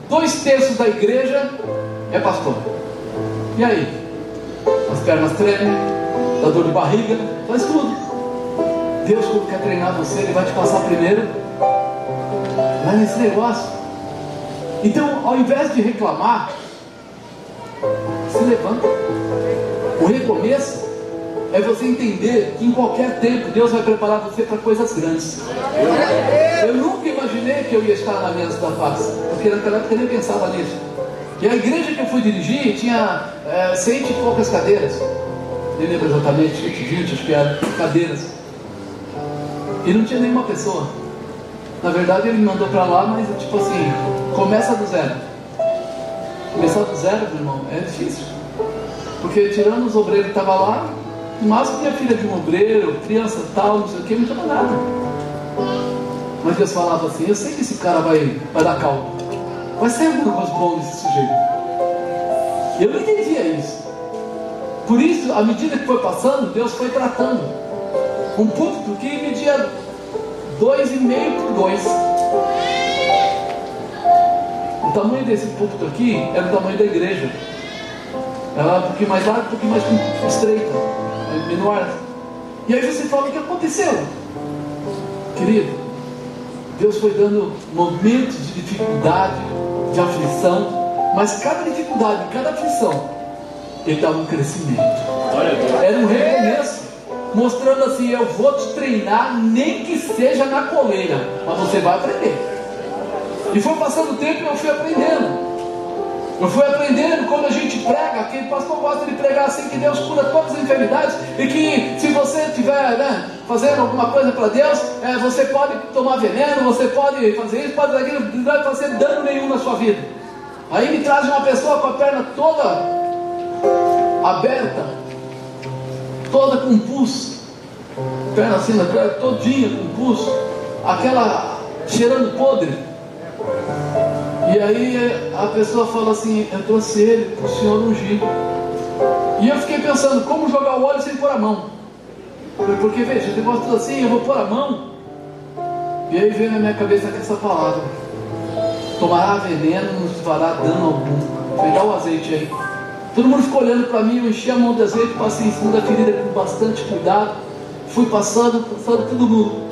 dois terços da igreja é pastor. E aí? As pernas tremem, dá dor de barriga, faz tudo. Deus, quando quer treinar você, Ele vai te passar primeiro lá nesse negócio. Então, ao invés de reclamar, se levanta. O recomeço é você entender que em qualquer tempo Deus vai preparar você para coisas grandes. Eu nunca imaginei que eu ia estar na mesa da paz, porque naquela época eu nem pensava nisso. E a igreja que eu fui dirigir tinha é, cento e poucas cadeiras. nem lembro exatamente, 20, acho que era, cadeiras. E não tinha nenhuma pessoa. Na verdade ele me mandou para lá, mas tipo assim, começa do zero. Começar do zero, meu irmão, é difícil. Porque tirando os obreiros que estavam lá, no máximo tinha filha de um obreiro, criança tal, não sei o que, não tinha nada. Mas Deus falava assim, eu sei que esse cara vai, vai dar calma. Vai sair alguma coisa boa desse sujeito. Eu não entendia isso. Por isso, à medida que foi passando, Deus foi tratando. Um púlpito que dois e meio por dois. O tamanho desse púlpito aqui era o tamanho da igreja. Ela um pouquinho mais larga, um pouquinho mais estreita, menor. E aí você fala, o que aconteceu? Querido, Deus foi dando momentos de dificuldade, de aflição, mas cada dificuldade, cada aflição, Ele dava um crescimento. Era um recomeço, mostrando assim: eu vou te treinar, nem que seja na coleira, mas você vai aprender. E foi passando o tempo e eu fui aprendendo. Eu fui aprendendo quando a gente prega, que pastor gosta de pregar assim, que Deus cura todas as enfermidades, e que se você estiver né, fazendo alguma coisa para Deus, é, você pode tomar veneno, você pode fazer isso, pode fazer aquilo, não vai fazer dano nenhum na sua vida. Aí me traz uma pessoa com a perna toda aberta, toda com pulso, perna assim na perna, todinha com pulso, aquela cheirando podre. E aí a pessoa fala assim, eu trouxe ele para o senhor ungir. E eu fiquei pensando, como jogar o óleo sem pôr a mão? Porque veja, eu negócio assim, eu vou pôr a mão. E aí veio na minha cabeça essa palavra. Tomará veneno, nos fará dano algum. Dá o azeite aí. Todo mundo ficou olhando para mim, eu enchi a mão de azeite, passei em cima da ferida com bastante cuidado. Fui passando, passando todo mundo.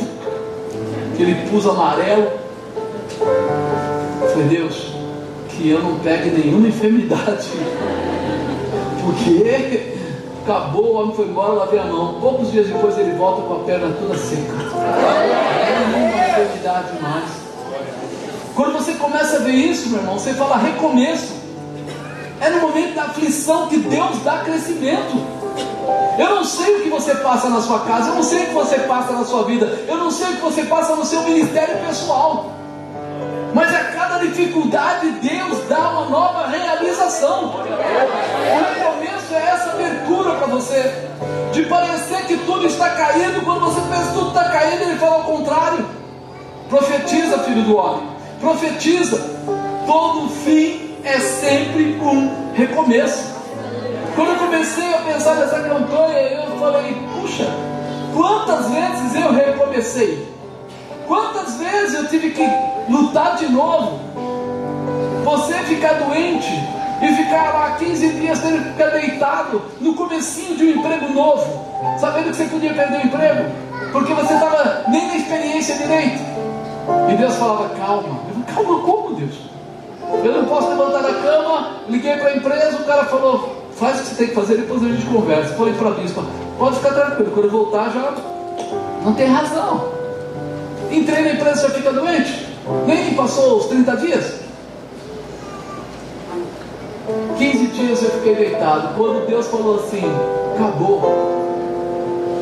Aquele pus amarelo. Falei, Deus, que eu não pegue nenhuma enfermidade. Porque acabou, o homem foi embora, lavei a mão. Poucos dias depois ele volta com a perna toda seca. Nenhuma enfermidade mais. Quando você começa a ver isso, meu irmão, você fala recomeço. É no momento da aflição que Deus dá crescimento. Eu não sei o que você passa na sua casa, eu não sei o que você passa na sua vida, eu não sei o que você passa no seu ministério pessoal. Mas a cada dificuldade, Deus dá uma nova realização. O recomeço é essa abertura para você. De parecer que tudo está caído, quando você pensa que tudo está caído, ele fala ao contrário. Profetiza, filho do homem. Profetiza. Todo fim é sempre um recomeço. Quando eu comecei a pensar nessa campanha, eu falei, puxa, quantas vezes eu recomecei? Quantas vezes eu tive que lutar de novo? Você ficar doente e ficar lá 15 dias tendo que ficar deitado no comecinho de um emprego novo, sabendo que você podia perder o emprego, porque você estava nem na experiência direito. E Deus falava, calma. Eu falei, calma como Deus? Eu não posso levantar da cama, liguei para a empresa, o cara falou, faz o que você tem que fazer, depois a gente conversa. Falei para a bispa, pode ficar tranquilo, quando eu voltar já não tem razão. Entrei na empresa já fica doente? Nem passou os 30 dias? 15 dias eu fiquei deitado. Quando Deus falou assim, acabou.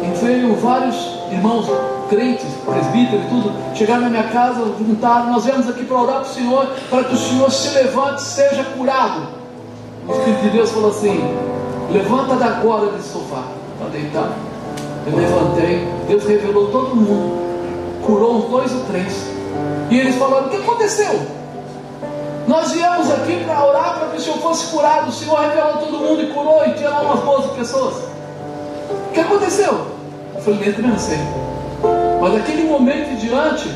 E veio vários irmãos crentes, presbíteros tudo, chegaram na minha casa, juntaram, nós viemos aqui para orar para o Senhor, para que o Senhor se levante seja curado. O Espírito de Deus falou assim, levanta da agora desse sofá, para deitar. Eu levantei, Deus revelou todo mundo curou uns dois ou três. E eles falaram: O que aconteceu? Nós viemos aqui para orar para que o Senhor fosse curado. O Senhor revelou todo mundo e curou, e tinha lá umas 12 pessoas. O que aconteceu? Eu falei: Nem não sei. Mas daquele momento em diante,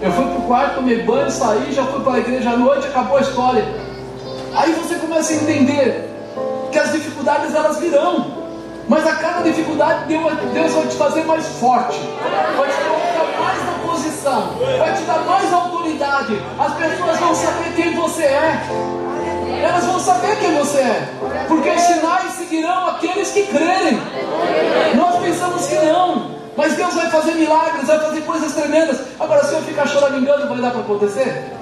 eu fui para o quarto, tomei banho, saí, já fui para a igreja à noite, acabou a história. Aí você começa a entender que as dificuldades elas virão. Mas a cada dificuldade Deus vai te fazer mais forte, vai te colocar mais na posição, vai te dar mais autoridade. As pessoas vão saber quem você é. Elas vão saber quem você é, porque os sinais seguirão aqueles que crerem. Nós pensamos que não, mas Deus vai fazer milagres, vai fazer coisas tremendas. Agora, se eu ficar choramingando, vai dar para acontecer?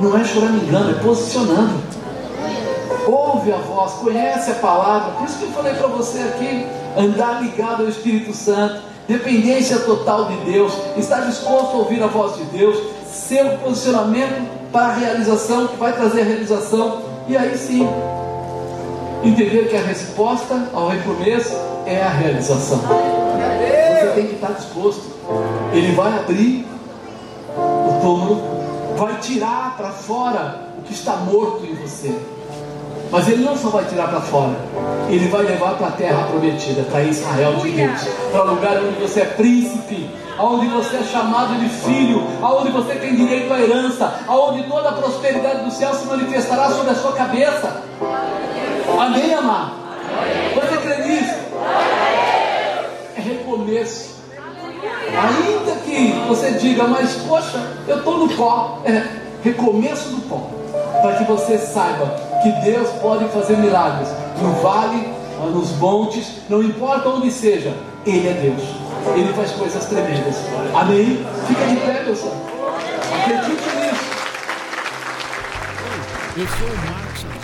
Não é choramingando, é posicionando. ouve a voz, conhece a palavra. Por isso que eu falei para você aqui, andar ligado ao Espírito Santo, dependência total de Deus, estar disposto a ouvir a voz de Deus, seu posicionamento para a realização, que vai trazer a realização, e aí sim, entender que a resposta ao recomeço é a realização. Você tem que estar disposto. Ele vai abrir o túmulo, vai tirar para fora o que está morto em você. Mas ele não só vai tirar para fora, ele vai levar para a terra prometida, para Israel de Deus, para o lugar onde você é príncipe, aonde você é chamado de filho, aonde você tem direito à herança, aonde toda a prosperidade do céu se manifestará sobre a sua cabeça. Amém, amado? Você crê nisso? É recomeço. Ainda que você diga, mas poxa, eu estou no pó. É recomeço do pó. Para que você saiba que Deus pode fazer milagres no vale, nos montes, não importa onde seja, Ele é Deus. Ele faz coisas tremendas. Amém? Fica de pé, meu santo. Acredite nisso.
Eu sou o